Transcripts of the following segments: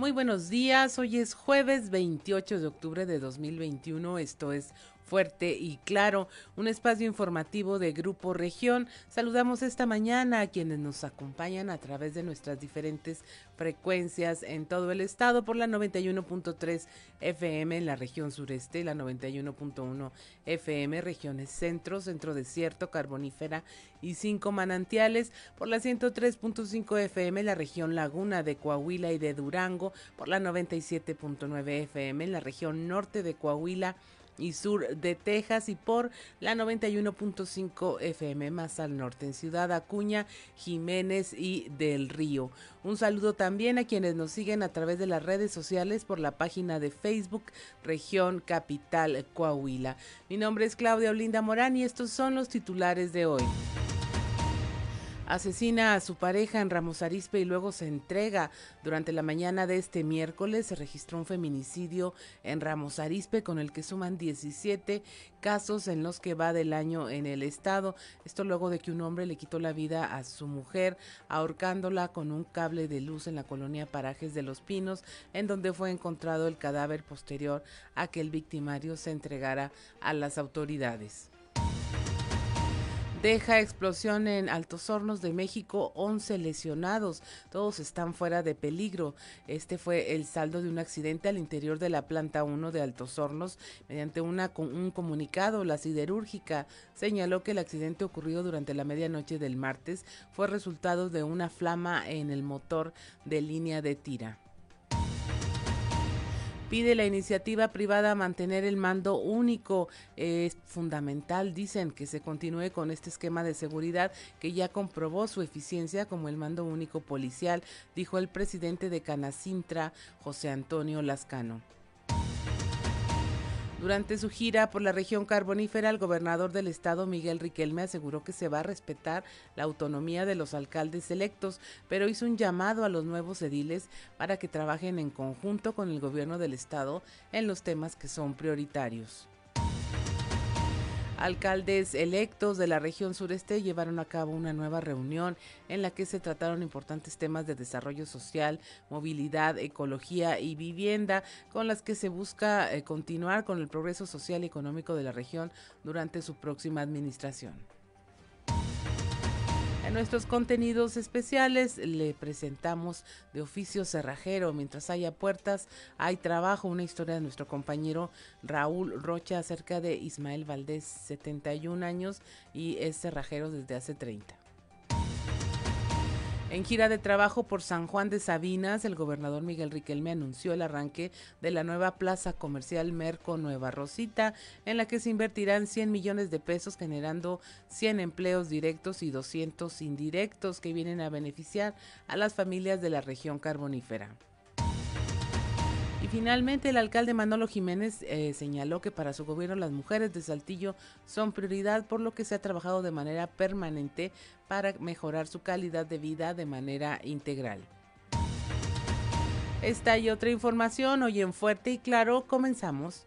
Muy buenos días, hoy es jueves 28 de octubre de 2021, esto es fuerte y claro, un espacio informativo de Grupo Región. Saludamos esta mañana a quienes nos acompañan a través de nuestras diferentes frecuencias en todo el estado por la 91.3 FM en la región sureste, la 91.1 FM regiones centro, centro desierto, carbonífera y cinco manantiales, por la 103.5 FM en la región laguna de Coahuila y de Durango, por la 97.9 FM en la región norte de Coahuila y sur de Texas y por la 91.5 FM más al norte en Ciudad Acuña, Jiménez y del Río. Un saludo también a quienes nos siguen a través de las redes sociales por la página de Facebook Región Capital Coahuila. Mi nombre es Claudia Olinda Morán y estos son los titulares de hoy asesina a su pareja en Ramos Arizpe y luego se entrega. Durante la mañana de este miércoles se registró un feminicidio en Ramos Arizpe con el que suman 17 casos en los que va del año en el estado. Esto luego de que un hombre le quitó la vida a su mujer ahorcándola con un cable de luz en la colonia Parajes de los Pinos, en donde fue encontrado el cadáver posterior a que el victimario se entregara a las autoridades. Deja explosión en Altos Hornos de México, 11 lesionados, todos están fuera de peligro. Este fue el saldo de un accidente al interior de la planta 1 de Altos Hornos. Mediante una, un comunicado, la siderúrgica señaló que el accidente ocurrido durante la medianoche del martes fue resultado de una flama en el motor de línea de tira pide la iniciativa privada mantener el mando único. Es fundamental, dicen, que se continúe con este esquema de seguridad que ya comprobó su eficiencia como el mando único policial, dijo el presidente de Canacintra, José Antonio Lascano. Durante su gira por la región carbonífera, el gobernador del estado, Miguel Riquelme, aseguró que se va a respetar la autonomía de los alcaldes electos, pero hizo un llamado a los nuevos ediles para que trabajen en conjunto con el gobierno del estado en los temas que son prioritarios. Alcaldes electos de la región sureste llevaron a cabo una nueva reunión en la que se trataron importantes temas de desarrollo social, movilidad, ecología y vivienda, con las que se busca eh, continuar con el progreso social y económico de la región durante su próxima administración. Nuestros contenidos especiales le presentamos de oficio cerrajero. Mientras haya puertas, hay trabajo. Una historia de nuestro compañero Raúl Rocha acerca de Ismael Valdés, 71 años y es cerrajero desde hace 30. En gira de trabajo por San Juan de Sabinas, el gobernador Miguel Riquelme anunció el arranque de la nueva plaza comercial Merco Nueva Rosita, en la que se invertirán 100 millones de pesos generando 100 empleos directos y 200 indirectos que vienen a beneficiar a las familias de la región carbonífera. Y finalmente el alcalde Manolo Jiménez eh, señaló que para su gobierno las mujeres de Saltillo son prioridad, por lo que se ha trabajado de manera permanente para mejorar su calidad de vida de manera integral. Esta y otra información hoy en Fuerte y Claro comenzamos.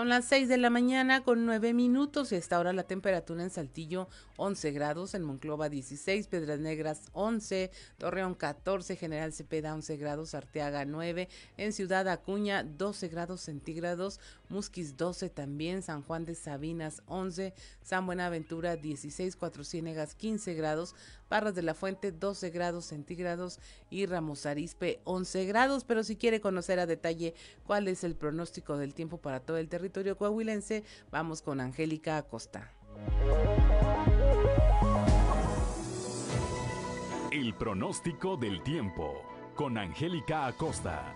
Son las 6 de la mañana con 9 minutos y hasta ahora la temperatura en Saltillo 11 grados, en Monclova 16, Piedras Negras 11, Torreón 14, General Cepeda 11 grados, Arteaga 9, en Ciudad Acuña 12 grados centígrados, Musquis 12 también, San Juan de Sabinas 11, San Buenaventura 16, Cuatro Ciénegas 15 grados, Barras de la Fuente 12 grados centígrados y Ramos Arispe 11 grados. Pero si quiere conocer a detalle cuál es el pronóstico del tiempo para todo el territorio coahuilense, vamos con Angélica Acosta. El pronóstico del tiempo con Angélica Acosta.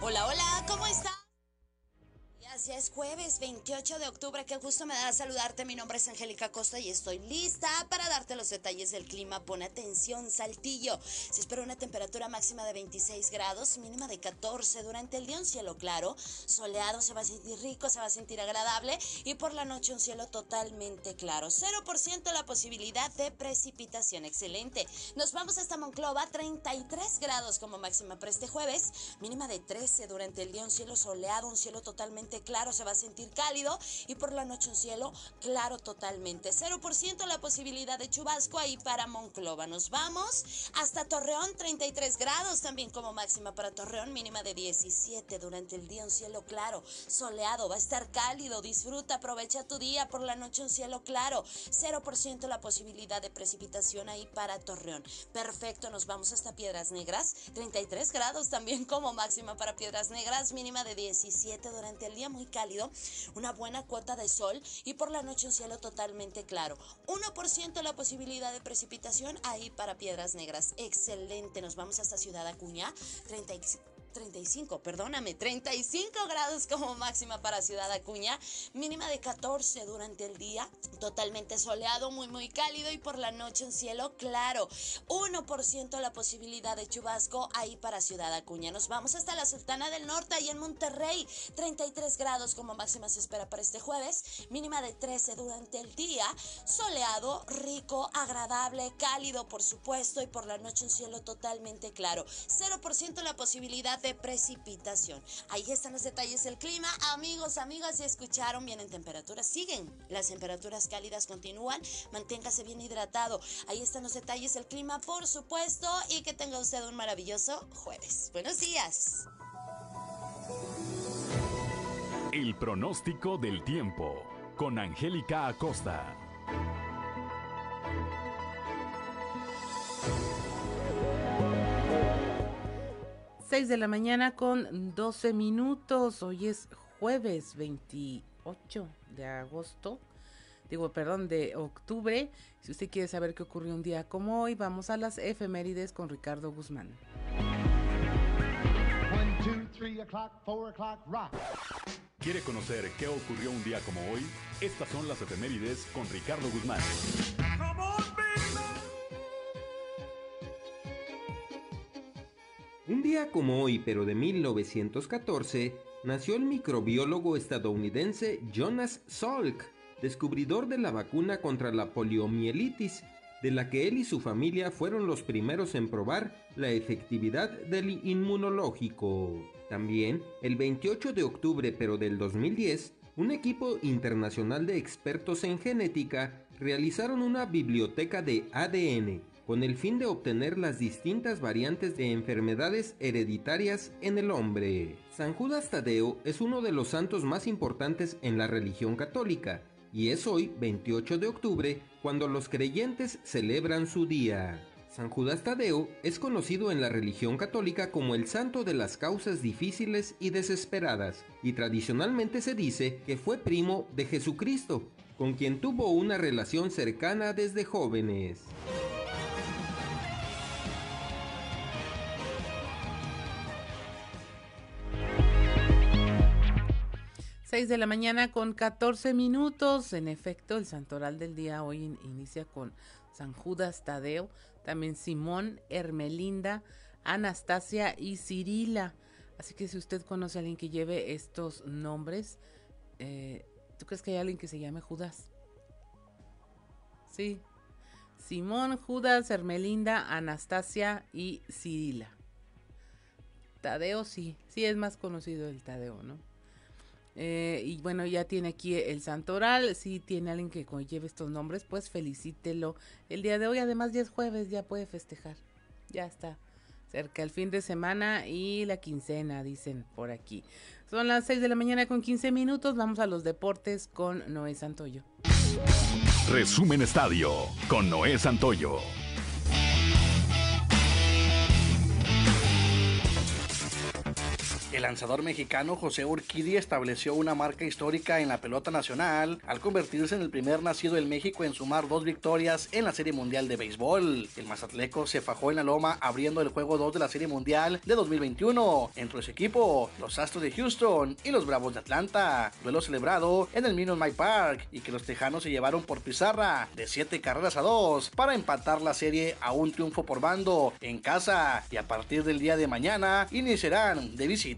Hola, hola, ¿cómo ya es jueves 28 de octubre, que justo me da saludarte. Mi nombre es Angélica Costa y estoy lista para darte los detalles del clima. Pon atención, Saltillo. Se espera una temperatura máxima de 26 grados, mínima de 14. Durante el día un cielo claro, soleado, se va a sentir rico, se va a sentir agradable y por la noche un cielo totalmente claro. 0% la posibilidad de precipitación. Excelente. Nos vamos hasta Monclova, 33 grados como máxima para este jueves, mínima de 13. Durante el día un cielo soleado, un cielo totalmente claro, se va a sentir cálido y por la noche un cielo claro totalmente. 0% la posibilidad de chubasco ahí para Monclova. Nos vamos hasta Torreón, 33 grados también como máxima para Torreón, mínima de 17. Durante el día un cielo claro, soleado, va a estar cálido, disfruta, aprovecha tu día. Por la noche un cielo claro, 0% la posibilidad de precipitación ahí para Torreón. Perfecto, nos vamos hasta Piedras Negras, 33 grados también como máxima para Piedras Negras, mínima de 17 durante el día muy cálido, una buena cuota de sol y por la noche un cielo totalmente claro. 1% la posibilidad de precipitación ahí para Piedras Negras. Excelente, nos vamos hasta Ciudad Acuña, 35 35, perdóname, 35 grados como máxima para Ciudad Acuña, mínima de 14 durante el día, totalmente soleado, muy muy cálido y por la noche un cielo claro. 1% la posibilidad de chubasco ahí para Ciudad Acuña. Nos vamos hasta la Sultana del Norte y en Monterrey, 33 grados como máxima se espera para este jueves, mínima de 13 durante el día, soleado, rico, agradable, cálido por supuesto y por la noche un cielo totalmente claro. 0% la posibilidad de precipitación. Ahí están los detalles del clima. Amigos, amigas, si escucharon, vienen temperaturas, siguen. Las temperaturas cálidas continúan. Manténgase bien hidratado. Ahí están los detalles del clima, por supuesto. Y que tenga usted un maravilloso jueves. Buenos días. El pronóstico del tiempo con Angélica Acosta. 6 de la mañana con 12 minutos. Hoy es jueves 28 de agosto. Digo, perdón, de octubre. Si usted quiere saber qué ocurrió un día como hoy, vamos a las efemérides con Ricardo Guzmán. ¿Quiere conocer qué ocurrió un día como hoy? Estas son las efemérides con Ricardo Guzmán. Un día como hoy, pero de 1914, nació el microbiólogo estadounidense Jonas Salk, descubridor de la vacuna contra la poliomielitis, de la que él y su familia fueron los primeros en probar la efectividad del inmunológico. También, el 28 de octubre pero del 2010, un equipo internacional de expertos en genética realizaron una biblioteca de ADN con el fin de obtener las distintas variantes de enfermedades hereditarias en el hombre. San Judas Tadeo es uno de los santos más importantes en la religión católica y es hoy, 28 de octubre, cuando los creyentes celebran su día. San Judas Tadeo es conocido en la religión católica como el santo de las causas difíciles y desesperadas, y tradicionalmente se dice que fue primo de Jesucristo, con quien tuvo una relación cercana desde jóvenes. 6 de la mañana con 14 minutos. En efecto, el santoral del día hoy inicia con San Judas Tadeo, también Simón, Hermelinda, Anastasia y Cirila. Así que si usted conoce a alguien que lleve estos nombres, eh, ¿tú crees que hay alguien que se llame Judas? Sí. Simón, Judas, Hermelinda, Anastasia y Cirila. Tadeo sí, sí es más conocido el Tadeo, ¿no? Eh, y bueno, ya tiene aquí el santoral. Si tiene alguien que lleve estos nombres, pues felicítelo. El día de hoy, además, ya es jueves, ya puede festejar. Ya está. Cerca el fin de semana y la quincena, dicen por aquí. Son las 6 de la mañana con 15 minutos. Vamos a los deportes con Noé Santoyo. Resumen Estadio con Noé Santoyo. El lanzador mexicano José Urquidi estableció una marca histórica en la pelota nacional al convertirse en el primer nacido en México en sumar dos victorias en la Serie Mundial de Béisbol. El Mazatleco se fajó en la loma abriendo el juego 2 de la Serie Mundial de 2021 entre su equipo, los Astros de Houston y los Bravos de Atlanta. Duelo celebrado en el Minute Maid Park y que los Tejanos se llevaron por pizarra de 7 carreras a 2 para empatar la serie a un triunfo por bando en casa y a partir del día de mañana iniciarán de visita.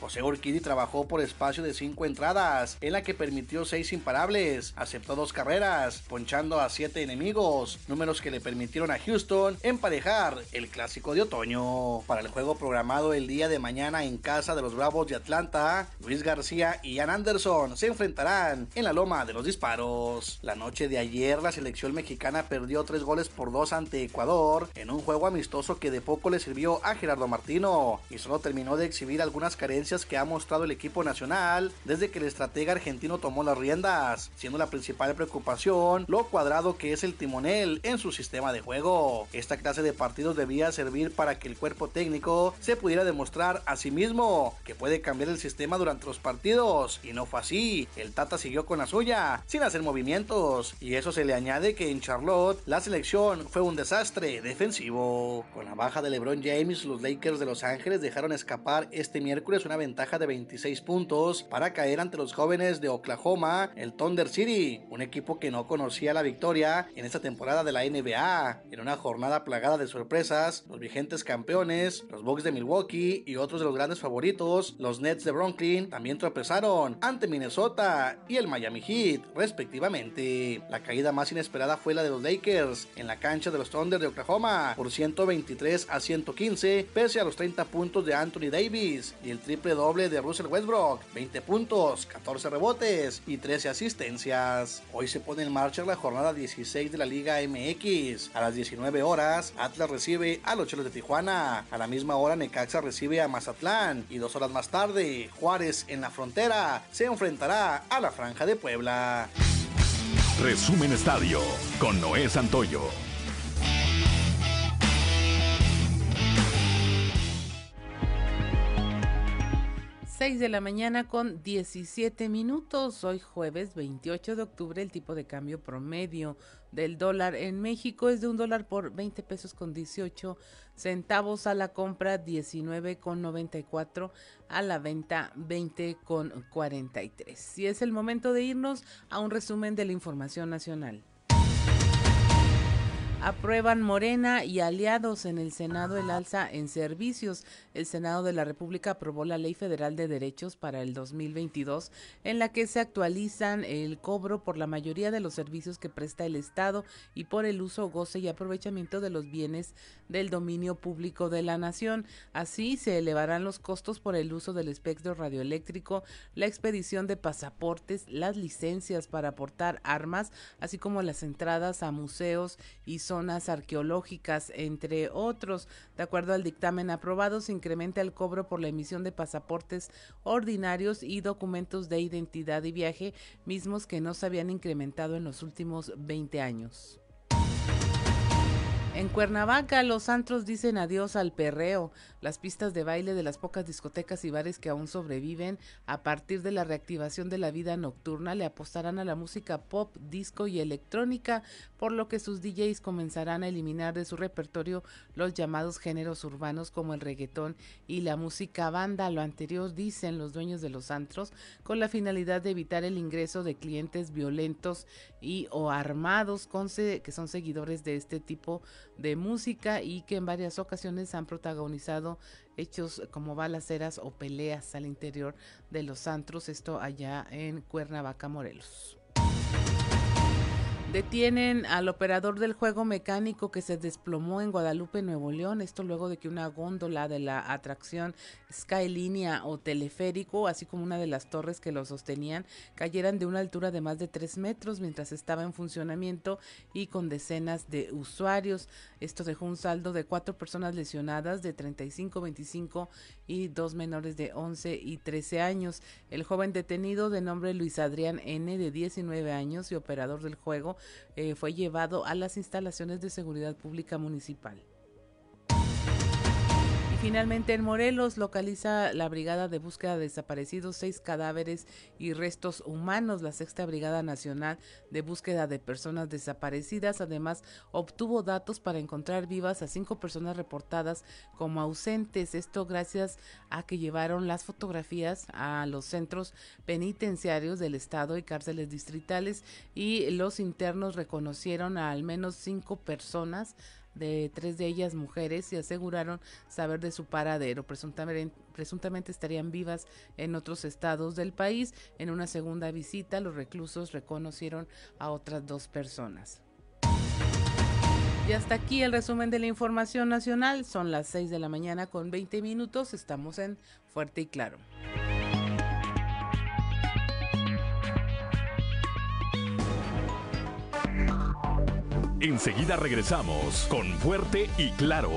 José Urquidi trabajó por espacio de 5 entradas en la que permitió 6 imparables, aceptó dos carreras, ponchando a 7 enemigos, números que le permitieron a Houston emparejar el clásico de otoño. Para el juego programado el día de mañana en casa de los Bravos de Atlanta, Luis García y Ian Anderson se enfrentarán en la loma de los disparos. La noche de ayer la selección mexicana perdió 3 goles por 2 ante Ecuador en un juego amistoso que de poco le sirvió a Gerardo Martino y solo terminó de exhibir algunas carencias que ha mostrado el equipo nacional desde que el estratega argentino tomó las riendas, siendo la principal preocupación lo cuadrado que es el timonel en su sistema de juego. Esta clase de partidos debía servir para que el cuerpo técnico se pudiera demostrar a sí mismo que puede cambiar el sistema durante los partidos y no fue así. El Tata siguió con la suya sin hacer movimientos y eso se le añade que en Charlotte la selección fue un desastre defensivo. Con la baja de LeBron James, los Lakers de Los Ángeles dejaron escapar este miércoles una ventaja de 26 puntos para caer ante los jóvenes de Oklahoma, el Thunder City, un equipo que no conocía la victoria en esta temporada de la NBA. En una jornada plagada de sorpresas, los vigentes campeones, los Bucks de Milwaukee y otros de los grandes favoritos, los Nets de Brooklyn, también tropezaron ante Minnesota y el Miami Heat, respectivamente. La caída más inesperada fue la de los Lakers en la cancha de los Thunder de Oklahoma por 123 a 115, pese a los 30 puntos de Anthony Davis y el triple doble de Russell Westbrook, 20 puntos, 14 rebotes y 13 asistencias. Hoy se pone en marcha la jornada 16 de la Liga MX. A las 19 horas, Atlas recibe a los Cholos de Tijuana. A la misma hora, Necaxa recibe a Mazatlán. Y dos horas más tarde, Juárez en la frontera se enfrentará a la Franja de Puebla. Resumen Estadio con Noé Santoyo. 6 de la mañana con 17 minutos. Hoy jueves 28 de octubre el tipo de cambio promedio del dólar en México es de un dólar por 20 pesos con 18 centavos a la compra, 19 con 94 a la venta, 20 con 43. Y es el momento de irnos a un resumen de la información nacional. Aprueban Morena y aliados en el Senado el alza en servicios. El Senado de la República aprobó la Ley Federal de Derechos para el 2022, en la que se actualizan el cobro por la mayoría de los servicios que presta el Estado y por el uso, goce y aprovechamiento de los bienes del dominio público de la nación. Así se elevarán los costos por el uso del espectro radioeléctrico, la expedición de pasaportes, las licencias para aportar armas, así como las entradas a museos y zonas arqueológicas, entre otros. De acuerdo al dictamen aprobado, se incrementa el cobro por la emisión de pasaportes ordinarios y documentos de identidad y viaje, mismos que no se habían incrementado en los últimos 20 años. En Cuernavaca, los antros dicen adiós al perreo. Las pistas de baile de las pocas discotecas y bares que aún sobreviven a partir de la reactivación de la vida nocturna le apostarán a la música pop, disco y electrónica, por lo que sus DJs comenzarán a eliminar de su repertorio los llamados géneros urbanos como el reggaetón y la música banda. Lo anterior dicen los dueños de los antros con la finalidad de evitar el ingreso de clientes violentos y o armados con que son seguidores de este tipo de música y que en varias ocasiones han protagonizado hechos como balaceras o peleas al interior de los antros, esto allá en Cuernavaca, Morelos. Detienen al operador del juego mecánico que se desplomó en Guadalupe, Nuevo León. Esto luego de que una góndola de la atracción Skylínea o teleférico, así como una de las torres que lo sostenían, cayeran de una altura de más de tres metros mientras estaba en funcionamiento y con decenas de usuarios. Esto dejó un saldo de cuatro personas lesionadas de 35, 25 y dos menores de 11 y 13 años. El joven detenido de nombre Luis Adrián N de 19 años y operador del juego eh, fue llevado a las instalaciones de seguridad pública municipal finalmente en Morelos localiza la Brigada de Búsqueda de Desaparecidos seis cadáveres y restos humanos. La Sexta Brigada Nacional de Búsqueda de Personas Desaparecidas además obtuvo datos para encontrar vivas a cinco personas reportadas como ausentes. Esto gracias a que llevaron las fotografías a los centros penitenciarios del estado y cárceles distritales y los internos reconocieron a al menos cinco personas de tres de ellas mujeres y aseguraron saber de su paradero. Presuntamente, estarían vivas en otros estados del país. En una segunda visita, los reclusos reconocieron a otras dos personas. Y hasta aquí el resumen de la información nacional. Son las 6 de la mañana con 20 minutos. Estamos en Fuerte y Claro. Enseguida regresamos con Fuerte y Claro.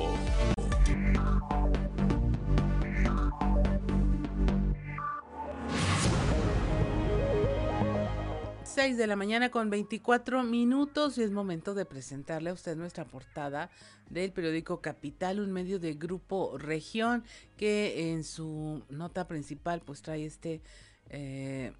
Seis de la mañana con 24 minutos y es momento de presentarle a usted nuestra portada del periódico Capital, un medio de Grupo Región que en su nota principal pues trae este eh,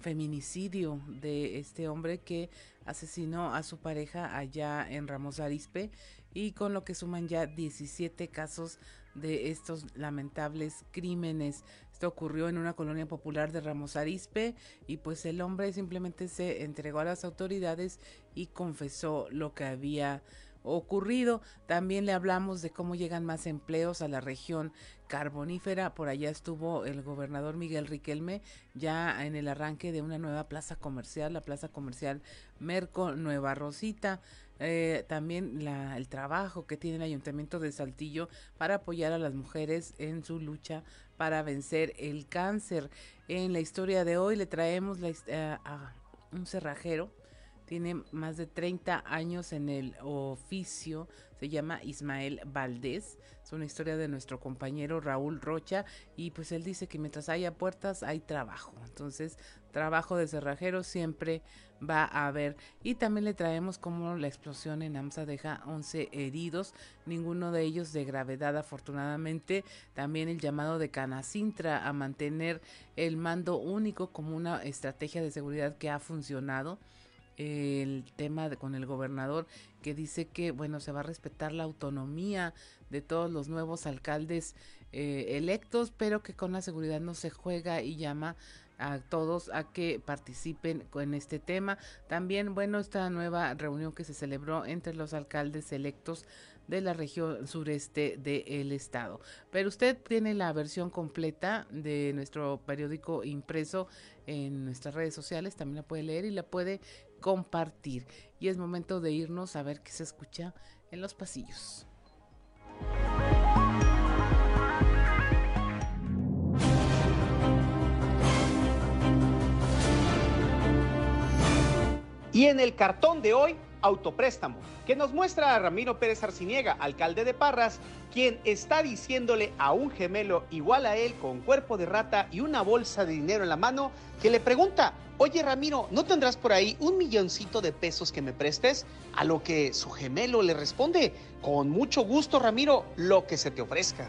feminicidio de este hombre que asesinó a su pareja allá en Ramos Arispe y con lo que suman ya 17 casos de estos lamentables crímenes. Esto ocurrió en una colonia popular de Ramos Arispe y pues el hombre simplemente se entregó a las autoridades y confesó lo que había ocurrido. También le hablamos de cómo llegan más empleos a la región carbonífera. Por allá estuvo el gobernador Miguel Riquelme ya en el arranque de una nueva plaza comercial, la plaza comercial Merco Nueva Rosita. Eh, también el trabajo que tiene el ayuntamiento de Saltillo para apoyar a las mujeres en su lucha para vencer el cáncer. En la historia de hoy le traemos eh, a un cerrajero tiene más de 30 años en el oficio, se llama Ismael Valdés, es una historia de nuestro compañero Raúl Rocha y pues él dice que mientras haya puertas hay trabajo, entonces trabajo de cerrajero siempre va a haber. Y también le traemos como la explosión en AMSA deja 11 heridos, ninguno de ellos de gravedad afortunadamente, también el llamado de Canacintra a mantener el mando único como una estrategia de seguridad que ha funcionado el tema con el gobernador que dice que bueno se va a respetar la autonomía de todos los nuevos alcaldes eh, electos pero que con la seguridad no se juega y llama a todos a que participen con este tema. También, bueno, esta nueva reunión que se celebró entre los alcaldes electos de la región sureste del estado. Pero usted tiene la versión completa de nuestro periódico impreso en nuestras redes sociales, también la puede leer y la puede compartir. Y es momento de irnos a ver qué se escucha en los pasillos. Y en el cartón de hoy, autopréstamo, que nos muestra a Ramiro Pérez Arciniega, alcalde de Parras, quien está diciéndole a un gemelo igual a él con cuerpo de rata y una bolsa de dinero en la mano, que le pregunta, oye Ramiro, ¿no tendrás por ahí un milloncito de pesos que me prestes? A lo que su gemelo le responde, con mucho gusto Ramiro, lo que se te ofrezca.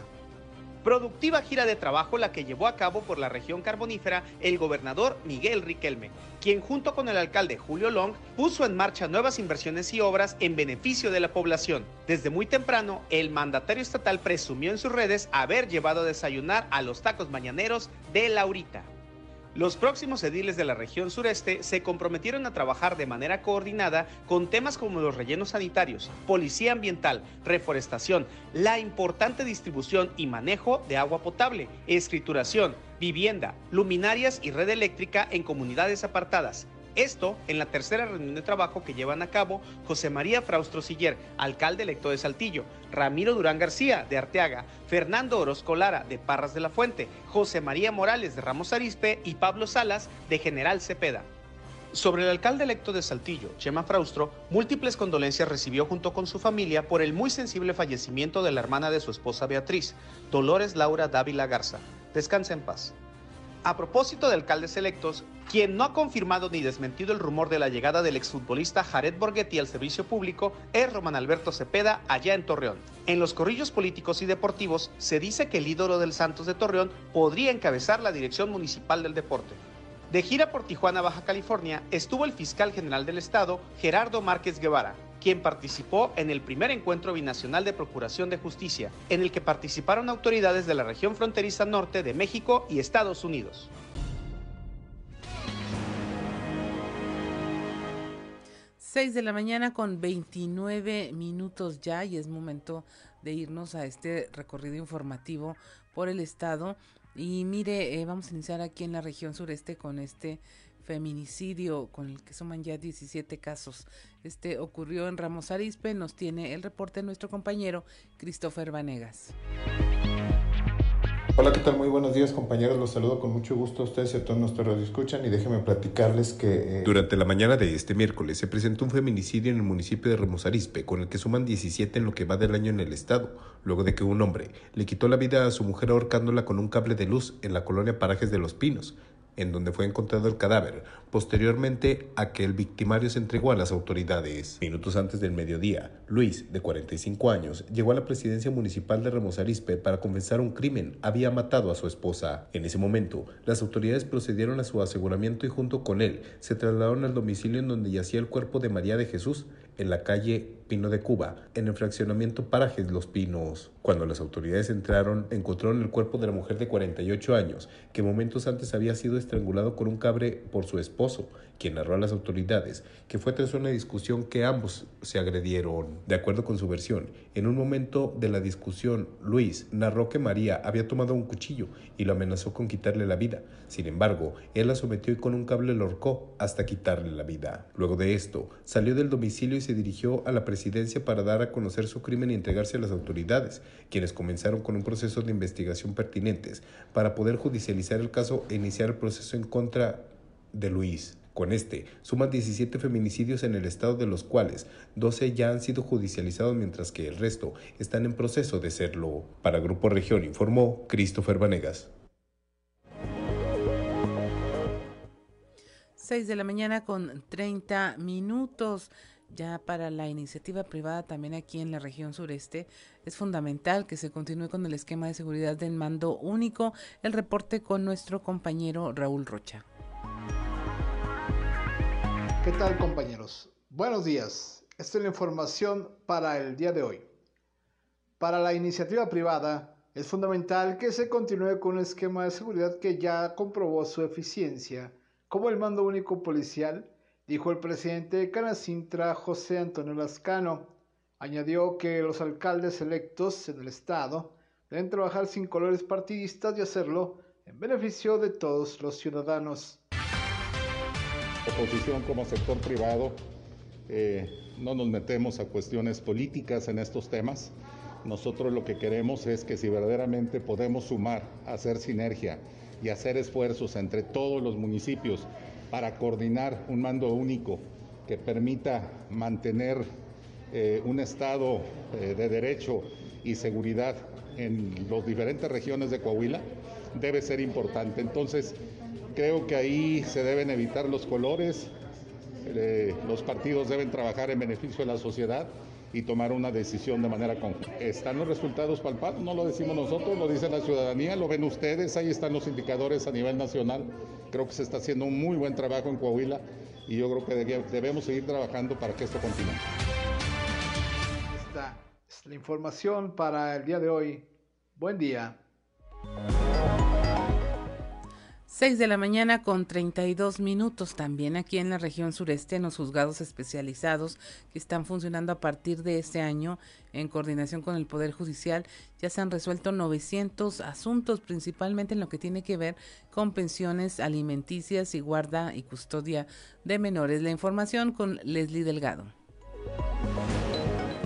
Productiva gira de trabajo la que llevó a cabo por la región carbonífera el gobernador Miguel Riquelme, quien junto con el alcalde Julio Long puso en marcha nuevas inversiones y obras en beneficio de la población. Desde muy temprano, el mandatario estatal presumió en sus redes haber llevado a desayunar a los tacos mañaneros de Laurita. Los próximos ediles de la región sureste se comprometieron a trabajar de manera coordinada con temas como los rellenos sanitarios, policía ambiental, reforestación, la importante distribución y manejo de agua potable, escrituración, vivienda, luminarias y red eléctrica en comunidades apartadas, esto en la tercera reunión de trabajo que llevan a cabo José María Fraustro Siller, alcalde electo de Saltillo, Ramiro Durán García de Arteaga, Fernando Orozco Lara de Parras de la Fuente, José María Morales de Ramos Arispe y Pablo Salas de General Cepeda. Sobre el alcalde electo de Saltillo, Chema Fraustro, múltiples condolencias recibió junto con su familia por el muy sensible fallecimiento de la hermana de su esposa Beatriz, Dolores Laura Dávila Garza. Descansa en paz. A propósito de alcaldes electos, quien no ha confirmado ni desmentido el rumor de la llegada del exfutbolista Jared Borghetti al servicio público es Román Alberto Cepeda, allá en Torreón. En los corrillos políticos y deportivos se dice que el ídolo del Santos de Torreón podría encabezar la dirección municipal del deporte. De gira por Tijuana, Baja California, estuvo el fiscal general del estado, Gerardo Márquez Guevara, quien participó en el primer encuentro binacional de Procuración de Justicia, en el que participaron autoridades de la región fronteriza norte de México y Estados Unidos. Seis de la mañana con 29 minutos ya y es momento de irnos a este recorrido informativo por el estado. Y mire, eh, vamos a iniciar aquí en la región sureste con este feminicidio con el que suman ya 17 casos. Este ocurrió en Ramos Arispe, nos tiene el reporte nuestro compañero Christopher Vanegas. Hola, ¿qué tal? Muy buenos días, compañeros. Los saludo con mucho gusto a ustedes y a todos nuestros escuchan y déjenme platicarles que... Eh... Durante la mañana de este miércoles se presentó un feminicidio en el municipio de Ramos Arispe, con el que suman 17 en lo que va del año en el estado, luego de que un hombre le quitó la vida a su mujer ahorcándola con un cable de luz en la colonia Parajes de los Pinos en donde fue encontrado el cadáver, posteriormente a que el victimario se entregó a las autoridades. Minutos antes del mediodía, Luis, de 45 años, llegó a la presidencia municipal de Ramos Arispe para confesar un crimen. Había matado a su esposa. En ese momento, las autoridades procedieron a su aseguramiento y junto con él se trasladaron al domicilio en donde yacía el cuerpo de María de Jesús, en la calle Pino de Cuba, en el fraccionamiento Parajes Los Pinos. Cuando las autoridades entraron, encontraron el cuerpo de la mujer de 48 años, que momentos antes había sido estrangulado con un cabre por su esposo, quien narró a las autoridades que fue tras una discusión que ambos se agredieron. De acuerdo con su versión, en un momento de la discusión, Luis narró que María había tomado un cuchillo y lo amenazó con quitarle la vida. Sin embargo, él la sometió y con un cable lo ahorcó hasta quitarle la vida. Luego de esto, salió del domicilio y se dirigió a la presidencia para dar a conocer su crimen y entregarse a las autoridades, quienes comenzaron con un proceso de investigación pertinentes para poder judicializar el caso e iniciar el proceso en contra de Luis. Con este, suman 17 feminicidios en el estado de los cuales 12 ya han sido judicializados mientras que el resto están en proceso de serlo. Para Grupo Región informó Christopher Vanegas. 6 de la mañana con 30 minutos. Ya para la iniciativa privada también aquí en la región sureste es fundamental que se continúe con el esquema de seguridad del mando único. El reporte con nuestro compañero Raúl Rocha. ¿Qué tal compañeros? Buenos días. Esta es la información para el día de hoy. Para la iniciativa privada es fundamental que se continúe con un esquema de seguridad que ya comprobó su eficiencia, como el mando único policial, dijo el presidente de Canacintra José Antonio Lascano. Añadió que los alcaldes electos en el estado deben trabajar sin colores partidistas y hacerlo en beneficio de todos los ciudadanos oposición como sector privado eh, no nos metemos a cuestiones políticas en estos temas. Nosotros lo que queremos es que si verdaderamente podemos sumar, hacer sinergia y hacer esfuerzos entre todos los municipios para coordinar un mando único que permita mantener eh, un estado eh, de derecho y seguridad en las diferentes regiones de Coahuila, debe ser importante. Entonces, Creo que ahí se deben evitar los colores, eh, los partidos deben trabajar en beneficio de la sociedad y tomar una decisión de manera conjunta. Están los resultados palpables, no lo decimos nosotros, lo dice la ciudadanía, lo ven ustedes, ahí están los indicadores a nivel nacional. Creo que se está haciendo un muy buen trabajo en Coahuila y yo creo que debemos seguir trabajando para que esto continúe. Esta es la información para el día de hoy. Buen día. 6 de la mañana con 32 minutos también aquí en la región sureste en los juzgados especializados que están funcionando a partir de este año en coordinación con el Poder Judicial ya se han resuelto 900 asuntos principalmente en lo que tiene que ver con pensiones alimenticias y guarda y custodia de menores. La información con Leslie Delgado.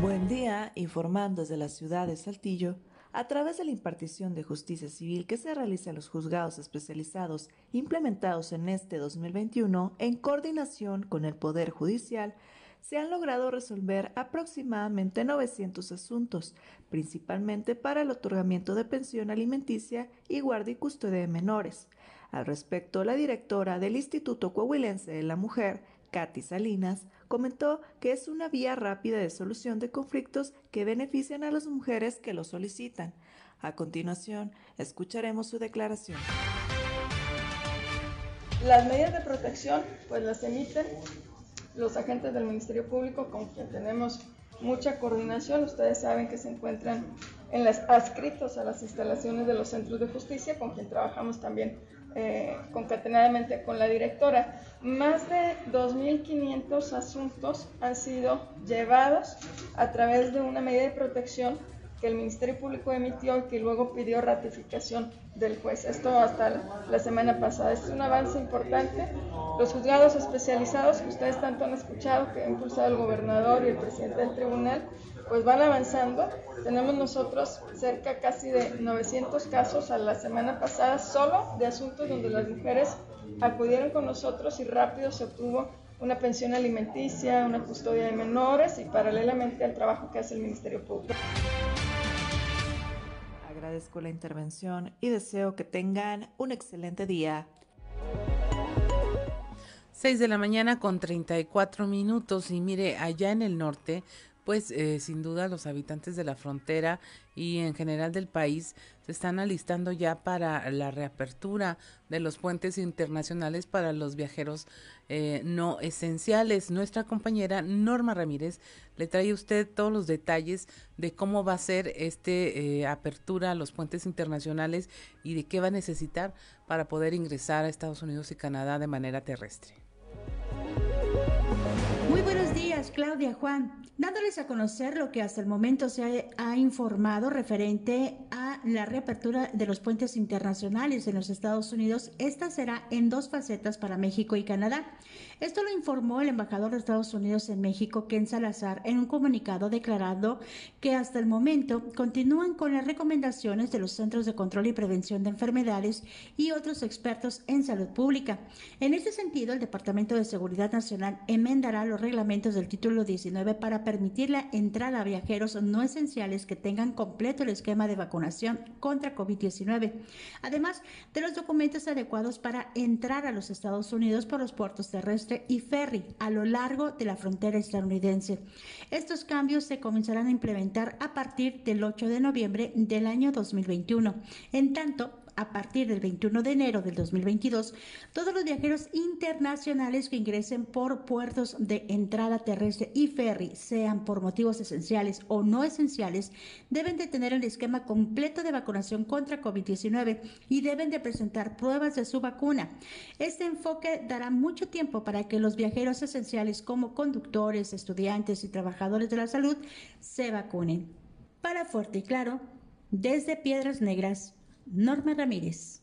Buen día, informando desde la ciudad de Saltillo a través de la impartición de justicia civil que se realiza en los juzgados especializados implementados en este 2021 en coordinación con el Poder Judicial, se han logrado resolver aproximadamente 900 asuntos, principalmente para el otorgamiento de pensión alimenticia y guardia y custodia de menores. Al respecto, la directora del Instituto Coahuilense de la Mujer, Katy Salinas, comentó que es una vía rápida de solución de conflictos que benefician a las mujeres que lo solicitan. A continuación, escucharemos su declaración. Las medidas de protección, pues las emiten los agentes del Ministerio Público con quien tenemos mucha coordinación. Ustedes saben que se encuentran en las adscritos a las instalaciones de los centros de justicia, con quien trabajamos también eh, concatenadamente con la directora. Más de 2.500 asuntos han sido llevados a través de una medida de protección que el Ministerio Público emitió y que luego pidió ratificación del juez. Esto hasta la semana pasada. Es un avance importante. Los juzgados especializados que ustedes tanto han escuchado, que ha impulsado el gobernador y el presidente del tribunal, pues van avanzando. Tenemos nosotros cerca casi de 900 casos a la semana pasada solo de asuntos donde las mujeres acudieron con nosotros y rápido se obtuvo una pensión alimenticia, una custodia de menores y paralelamente al trabajo que hace el Ministerio Público. Agradezco la intervención y deseo que tengan un excelente día. 6 de la mañana con 34 minutos y mire, allá en el norte pues eh, sin duda los habitantes de la frontera y en general del país se están alistando ya para la reapertura de los puentes internacionales para los viajeros eh, no esenciales. Nuestra compañera Norma Ramírez le trae a usted todos los detalles de cómo va a ser este eh, apertura a los puentes internacionales y de qué va a necesitar para poder ingresar a Estados Unidos y Canadá de manera terrestre. Claudia Juan dándoles a conocer lo que hasta el momento se ha, informado referente a la reapertura de los puentes internacionales en los Estados Unidos. Esta será en dos facetas para México y Canadá. Esto lo informó el embajador de Estados Unidos en México, Ken Salazar, en un comunicado declarando que hasta el momento continúan con las recomendaciones de los Centros de Control y Prevención de Enfermedades y otros expertos en salud pública. En este sentido, el Departamento de Seguridad Nacional enmendará los reglamentos del título 19 para permitir la entrada a viajeros no esenciales que tengan completo el esquema de vacunación contra COVID-19, además de los documentos adecuados para entrar a los Estados Unidos por los puertos terrestre y ferry a lo largo de la frontera estadounidense. Estos cambios se comenzarán a implementar a partir del 8 de noviembre del año 2021. En tanto, a partir del 21 de enero del 2022, todos los viajeros internacionales que ingresen por puertos de entrada terrestre y ferry, sean por motivos esenciales o no esenciales, deben de tener el esquema completo de vacunación contra COVID-19 y deben de presentar pruebas de su vacuna. Este enfoque dará mucho tiempo para que los viajeros esenciales como conductores, estudiantes y trabajadores de la salud se vacunen. Para Fuerte y Claro, desde Piedras Negras, Norma Ramírez.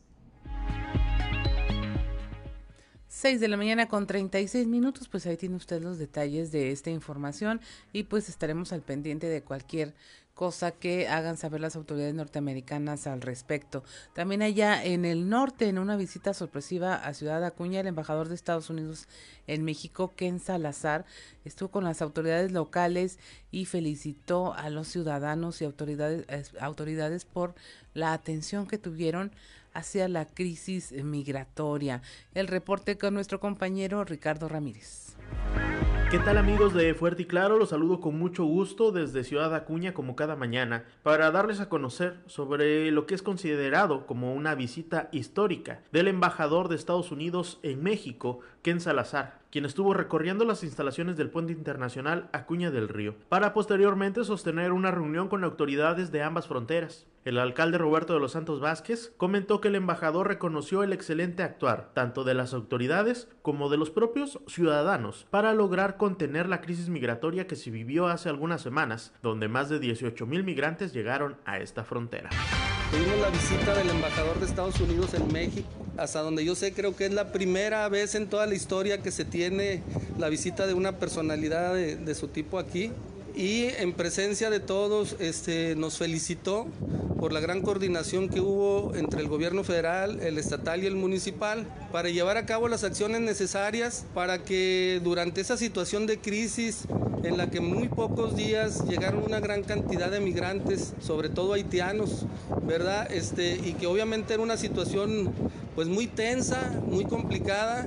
6 de la mañana con 36 minutos, pues ahí tiene usted los detalles de esta información y pues estaremos al pendiente de cualquier cosa que hagan saber las autoridades norteamericanas al respecto. También allá en el norte, en una visita sorpresiva a Ciudad Acuña, el embajador de Estados Unidos en México, Ken Salazar, estuvo con las autoridades locales y felicitó a los ciudadanos y autoridades, autoridades por la atención que tuvieron hacia la crisis migratoria. El reporte con nuestro compañero Ricardo Ramírez. ¿Qué tal amigos de Fuerte y Claro? Los saludo con mucho gusto desde Ciudad Acuña como cada mañana para darles a conocer sobre lo que es considerado como una visita histórica del embajador de Estados Unidos en México, Ken Salazar, quien estuvo recorriendo las instalaciones del puente internacional Acuña del Río, para posteriormente sostener una reunión con autoridades de ambas fronteras. El alcalde Roberto de los Santos Vázquez comentó que el embajador reconoció el excelente actuar tanto de las autoridades como de los propios ciudadanos para lograr contener la crisis migratoria que se vivió hace algunas semanas, donde más de 18 mil migrantes llegaron a esta frontera. Tuvimos la visita del embajador de Estados Unidos en México, hasta donde yo sé creo que es la primera vez en toda la historia que se tiene la visita de una personalidad de, de su tipo aquí y en presencia de todos este, nos felicitó por la gran coordinación que hubo entre el gobierno federal, el estatal y el municipal para llevar a cabo las acciones necesarias para que durante esa situación de crisis en la que muy pocos días llegaron una gran cantidad de migrantes, sobre todo haitianos, ¿verdad? Este, y que obviamente era una situación pues muy tensa, muy complicada,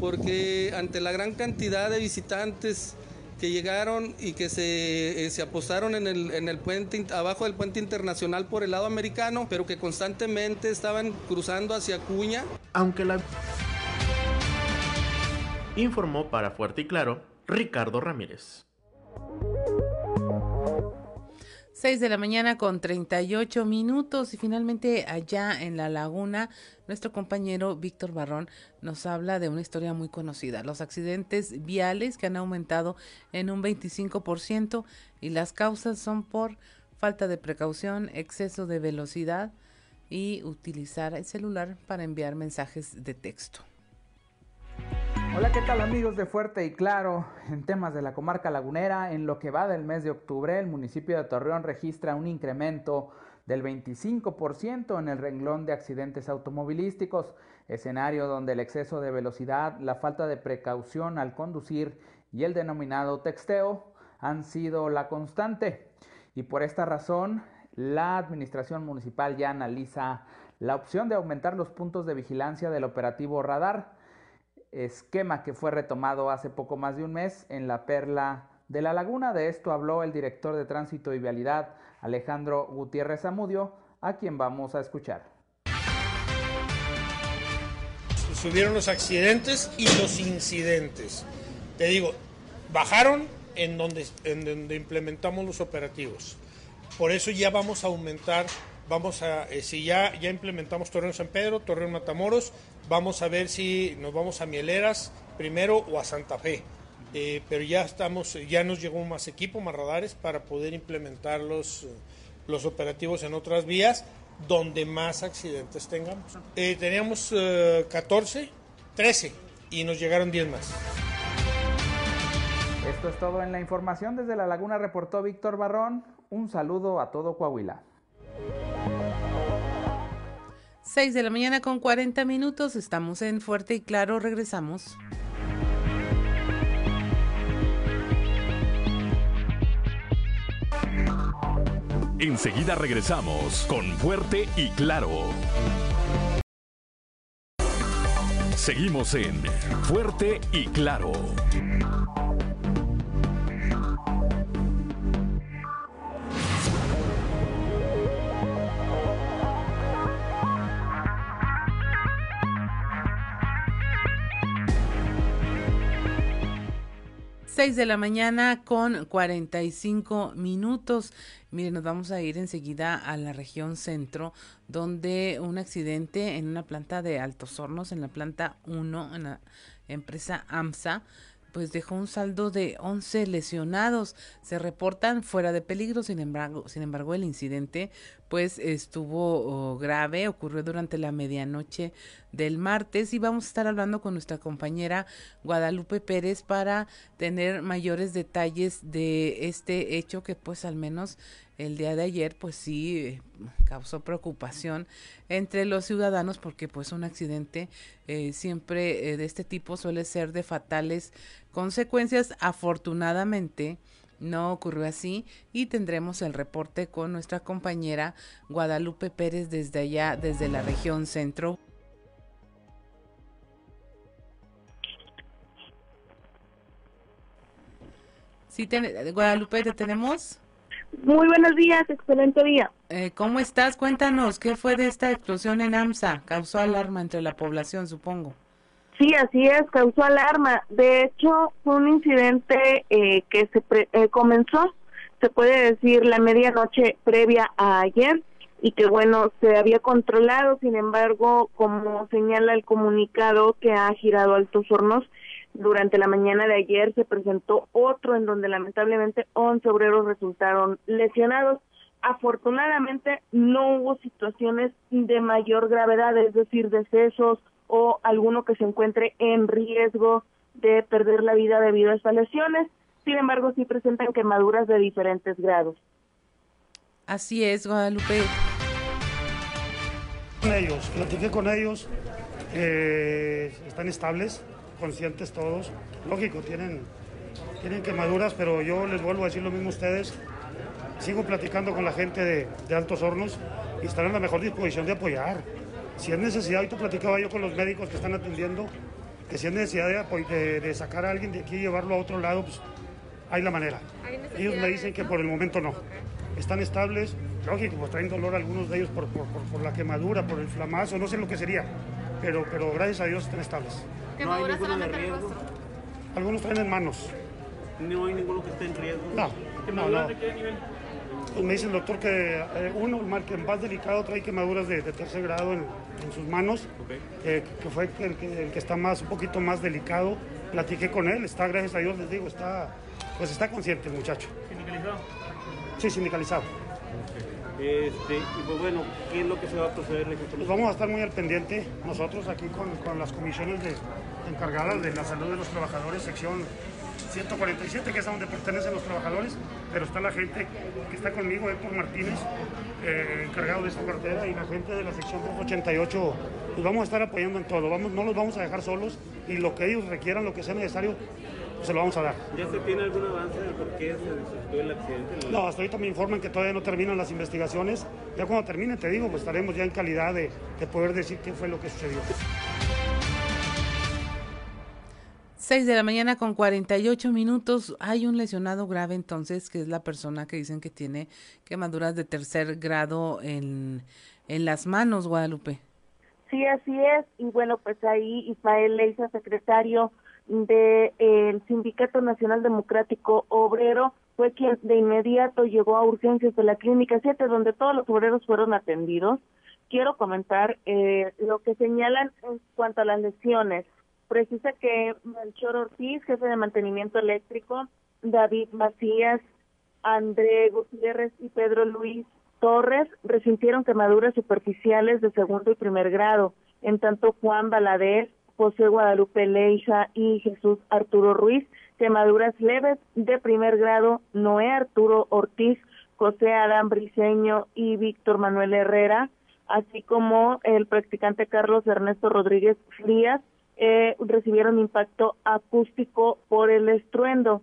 porque ante la gran cantidad de visitantes que llegaron y que se, eh, se apostaron en el, en el puente, abajo del puente internacional por el lado americano, pero que constantemente estaban cruzando hacia Cuña. Aunque la... Informó para Fuerte y Claro Ricardo Ramírez. 6 de la mañana con 38 minutos y finalmente allá en la laguna nuestro compañero Víctor Barrón nos habla de una historia muy conocida, los accidentes viales que han aumentado en un 25% y las causas son por falta de precaución, exceso de velocidad y utilizar el celular para enviar mensajes de texto. Hola, ¿qué tal amigos de Fuerte y Claro? En temas de la comarca lagunera, en lo que va del mes de octubre, el municipio de Torreón registra un incremento del 25% en el renglón de accidentes automovilísticos, escenario donde el exceso de velocidad, la falta de precaución al conducir y el denominado texteo han sido la constante. Y por esta razón, la administración municipal ya analiza la opción de aumentar los puntos de vigilancia del operativo radar esquema que fue retomado hace poco más de un mes en la Perla de la Laguna. De esto habló el director de Tránsito y Vialidad, Alejandro Gutiérrez Zamudio, a quien vamos a escuchar. Subieron los accidentes y los incidentes. Te digo, bajaron en donde, en donde implementamos los operativos. Por eso ya vamos a aumentar vamos a, eh, si ya, ya implementamos Torreón San Pedro, Torreón Matamoros, vamos a ver si nos vamos a Mieleras primero o a Santa Fe. Eh, pero ya estamos, ya nos llegó más equipo, más radares para poder implementar los, los operativos en otras vías donde más accidentes tengamos. Eh, teníamos 14, 13 y nos llegaron 10 más. Esto es todo en la información. Desde La Laguna reportó Víctor Barrón. Un saludo a todo Coahuila. 6 de la mañana con 40 minutos, estamos en Fuerte y Claro, regresamos. Enseguida regresamos con Fuerte y Claro. Seguimos en Fuerte y Claro. 6 de la mañana con 45 minutos. Miren, nos vamos a ir enseguida a la región centro, donde un accidente en una planta de Altos Hornos, en la planta 1, en la empresa AMSA, pues dejó un saldo de 11 lesionados. Se reportan fuera de peligro, sin embargo, sin embargo el incidente pues estuvo oh, grave, ocurrió durante la medianoche del martes y vamos a estar hablando con nuestra compañera Guadalupe Pérez para tener mayores detalles de este hecho que pues al menos el día de ayer pues sí causó preocupación entre los ciudadanos porque pues un accidente eh, siempre eh, de este tipo suele ser de fatales consecuencias. Afortunadamente no ocurrió así y tendremos el reporte con nuestra compañera Guadalupe Pérez desde allá, desde la región centro. Sí, Guadalupe, ¿te tenemos? Muy buenos días, excelente día. Eh, ¿Cómo estás? Cuéntanos, ¿qué fue de esta explosión en AMSA? Causó alarma entre la población, supongo. Sí, así es, causó alarma. De hecho, fue un incidente eh, que se eh, comenzó, se puede decir, la medianoche previa a ayer y que bueno, se había controlado, sin embargo, como señala el comunicado que ha girado Altos Hornos, durante la mañana de ayer se presentó otro en donde lamentablemente 11 obreros resultaron lesionados. Afortunadamente no hubo situaciones de mayor gravedad, es decir, decesos o alguno que se encuentre en riesgo de perder la vida debido a estas lesiones. Sin embargo, sí presentan quemaduras de diferentes grados. Así es, Guadalupe. Con ellos, platiqué con ellos, eh, están estables, conscientes todos. Lógico, tienen tienen quemaduras, pero yo les vuelvo a decir lo mismo a ustedes. Sigo platicando con la gente de, de Altos Hornos y están en la mejor disposición de apoyar. Si es necesidad, ahorita platicaba yo con los médicos que están atendiendo, que si es necesidad de, de- de sacar a alguien de aquí y llevarlo a otro lado, pues hay la manera. Ellos me dicen que por el momento no. Están estables, lógico, pues traen dolor algunos de ellos por, por- por- por la quemadura, por el flamazo, no sé lo que sería, pero, pero gracias a Dios están estables. ¿Quemaduras solamente en el rostro? Algunos traen en manos. No hay ninguno que esté en riesgo. No, no, ¿Quemaduras no. de qué nivel? Pues me dice el doctor que eh, uno, el mal- que más delicado, trae quemaduras de, de tercer grado en, en sus manos, eh, que fue el que, el que está más, un poquito más delicado. Platiqué con él, está, gracias a Dios, les digo, está, pues está consciente el muchacho. ¿Sindicalizado? Sí, sindicalizado. Este, y pues bueno, ¿qué es lo que se va a proceder? Pues vamos a estar muy al pendiente nosotros aquí con, con las comisiones de, encargadas de la salud de los trabajadores, sección 147, que es a donde pertenecen los trabajadores, pero está la gente que está conmigo, Héctor Martínez, eh, encargado de esta cartera, y la gente de la sección 288, pues vamos a estar apoyando en todo, vamos, no los vamos a dejar solos y lo que ellos requieran, lo que sea necesario, pues se lo vamos a dar. ¿Ya se tiene algún avance de por qué se suscitó el accidente? No, hasta ahorita me informan que todavía no terminan las investigaciones. Ya cuando termine, te digo, pues estaremos ya en calidad de, de poder decir qué fue lo que sucedió. 6 de la mañana con 48 minutos. Hay un lesionado grave entonces, que es la persona que dicen que tiene quemaduras de tercer grado en, en las manos, Guadalupe. Sí, así es. Y bueno, pues ahí Ismael Leiza, secretario del Sindicato Nacional Democrático Obrero, fue quien de inmediato llegó a urgencias de la Clínica 7, donde todos los obreros fueron atendidos. Quiero comentar eh, lo que señalan en cuanto a las lesiones. Precisa que Melchor Ortiz, jefe de mantenimiento eléctrico, David Macías, André Gutiérrez y Pedro Luis Torres resintieron quemaduras superficiales de segundo y primer grado, en tanto Juan Valadez, José Guadalupe Leija y Jesús Arturo Ruiz, quemaduras leves de primer grado, Noé Arturo Ortiz, José Adán Briceño y Víctor Manuel Herrera, así como el practicante Carlos Ernesto Rodríguez Frías, eh, recibieron impacto acústico por el estruendo.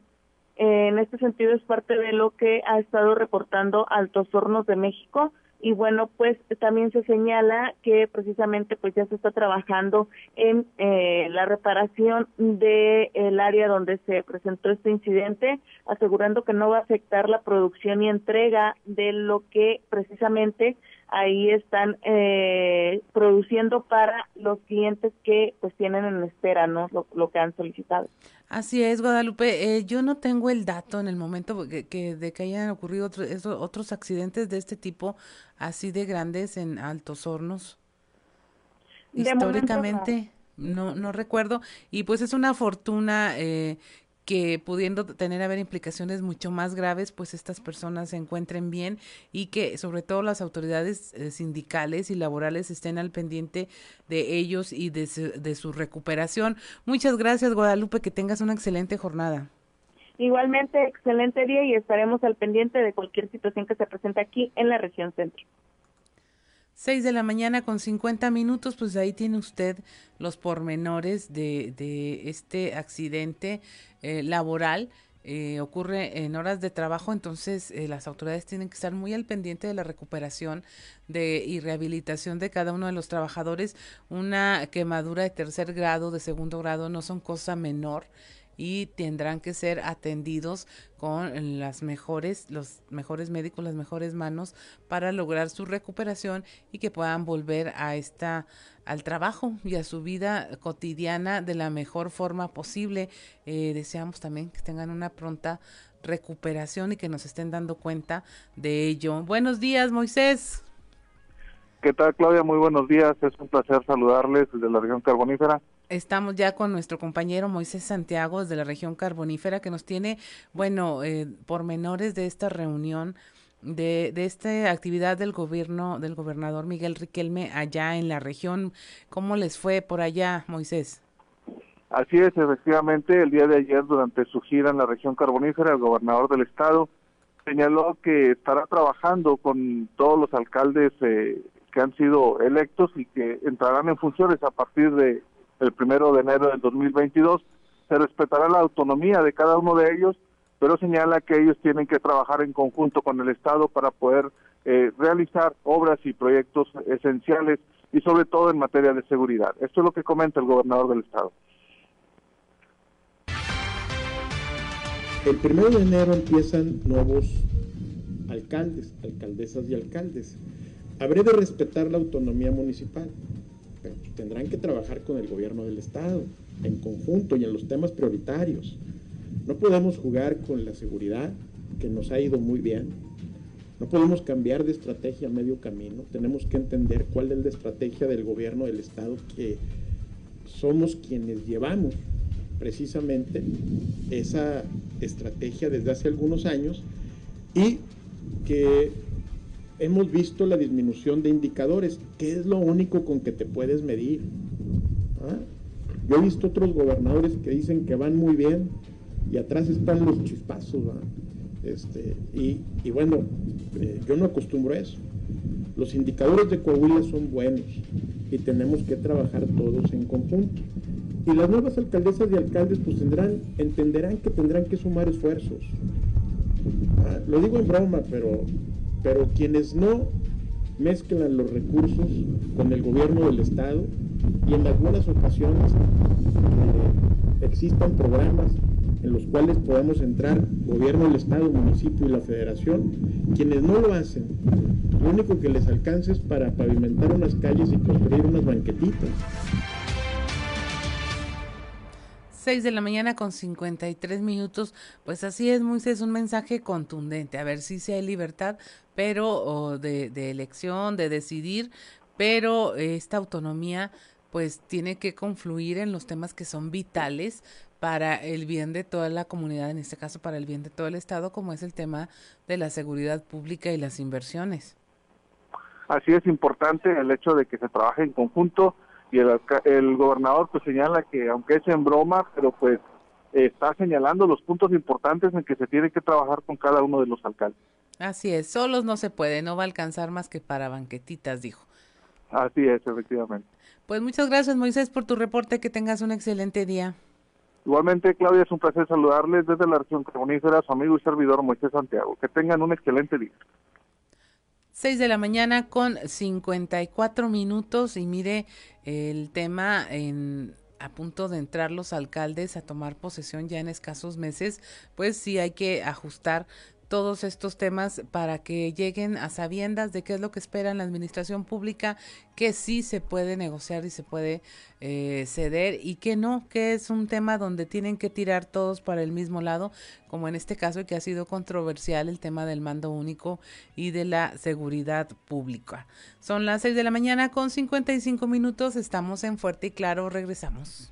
Eh, en este sentido es parte de lo que ha estado reportando Altos Hornos de México y bueno pues también se señala que precisamente pues ya se está trabajando en eh, la reparación de área donde se presentó este incidente asegurando que no va a afectar la producción y entrega de lo que precisamente ahí están eh, produciendo para los clientes que pues tienen en espera no lo, lo que han solicitado Así es, Guadalupe. Eh, yo no tengo el dato en el momento que, que- de que hayan ocurrido otro- eso- otros accidentes de este tipo, así de grandes en Altos Hornos. Momento no. Históricamente, no. no, recuerdo. Y pues es una fortuna eh, que pudiendo tener haber implicaciones mucho más graves, pues estas personas se encuentren bien y que sobre todo las autoridades eh, sindicales y laborales estén al pendiente de ellos y de su, de su recuperación. Muchas gracias, Guadalupe, que tengas una excelente jornada. Igualmente, excelente día y estaremos al pendiente de cualquier situación que se presente aquí en la región centro. 6 de la mañana con 50 minutos, pues ahí tiene usted los pormenores de, de este accidente eh, laboral. Eh, ocurre en horas de trabajo, entonces eh, las autoridades tienen que estar muy al pendiente de la recuperación de, y rehabilitación de cada uno de los trabajadores. Una quemadura de tercer grado, de segundo grado, no son cosa menor y tendrán que ser atendidos con las mejores, los mejores médicos, las mejores manos para lograr su recuperación y que puedan volver a esta al trabajo y a su vida cotidiana de la mejor forma posible. Eh, deseamos también que tengan una pronta recuperación y que nos estén dando cuenta de ello. Buenos días, Moisés. ¿Qué tal, Claudia? Muy buenos días. Es un placer saludarles desde la región carbonífera. Estamos ya con nuestro compañero Moisés Santiago desde la región carbonífera que nos tiene, bueno, eh, pormenores de esta reunión, de, de esta actividad del gobierno, del gobernador Miguel Riquelme allá en la región. ¿Cómo les fue por allá, Moisés? Así es, efectivamente, el día de ayer, durante su gira en la región carbonífera, el gobernador del estado señaló que estará trabajando con todos los alcaldes eh, que han sido electos y que entrarán en funciones a partir de el primero de enero del 2022 se respetará la autonomía de cada uno de ellos, pero señala que ellos tienen que trabajar en conjunto con el Estado para poder eh, realizar obras y proyectos esenciales y sobre todo en materia de seguridad. Esto es lo que comenta el gobernador del Estado. El primero de enero empiezan nuevos alcaldes, alcaldesas y alcaldes. Habré de respetar la autonomía municipal, tendrán que trabajar con el gobierno del estado, en conjunto y en los temas prioritarios. No podemos jugar con la seguridad, que nos ha ido muy bien. No podemos cambiar de estrategia a medio camino. Tenemos que entender cuál es la estrategia del gobierno del estado que somos quienes llevamos precisamente esa estrategia desde hace algunos años y que hemos visto la disminución de indicadores, que es lo único con que te puedes medir. ¿Ah? Yo he visto otros gobernadores que dicen que van muy bien y atrás están los chispazos. Este, y, y, bueno, eh, yo no acostumbro a eso. Los indicadores de Coahuila son buenos y tenemos que trabajar todos en conjunto. Y las nuevas alcaldesas y alcaldes pues tendrán, entenderán que tendrán que sumar esfuerzos. Lo digo en broma, pero, pero quienes no mezclan los recursos con el gobierno del Estado y en algunas ocasiones eh, existan programas en los cuales podemos entrar gobierno del Estado, municipio y la federación, quienes no lo hacen, lo único que les alcanza es para pavimentar unas calles y construir unas banquetitas. 6 de la mañana con 53 minutos. Pues así es, Moisés, un mensaje contundente. A ver si sí, hay libertad, pero de, de elección, de decidir, pero esta autonomía pues tiene que confluir en los temas que son vitales para el bien de toda la comunidad, en este caso para el bien de todo el Estado, como es el tema de la seguridad pública y las inversiones. Así es importante el hecho de que se trabaje en conjunto y el, el gobernador pues señala que aunque es en broma, pero pues está señalando los puntos importantes en que se tiene que trabajar con cada uno de los alcaldes. Así es, solos no se puede, no va a alcanzar más que para banquetitas, dijo. Así es, efectivamente. Pues muchas gracias, Moisés, por tu reporte, que tengas un excelente día. Igualmente, Claudia, es un placer saludarles desde la región carbonífera, su amigo y servidor Moisés Santiago. Que tengan un excelente día. 6 de la mañana con 54 minutos y mire el tema en a punto de entrar los alcaldes a tomar posesión ya en escasos meses, pues sí hay que ajustar todos estos temas para que lleguen a sabiendas de qué es lo que espera la administración pública, que sí se puede negociar y se puede eh, ceder y que no, que es un tema donde tienen que tirar todos para el mismo lado, como en este caso que ha sido controversial el tema del mando único y de la seguridad pública. Son las 6 de la mañana con 55 minutos, estamos en Fuerte y Claro, regresamos.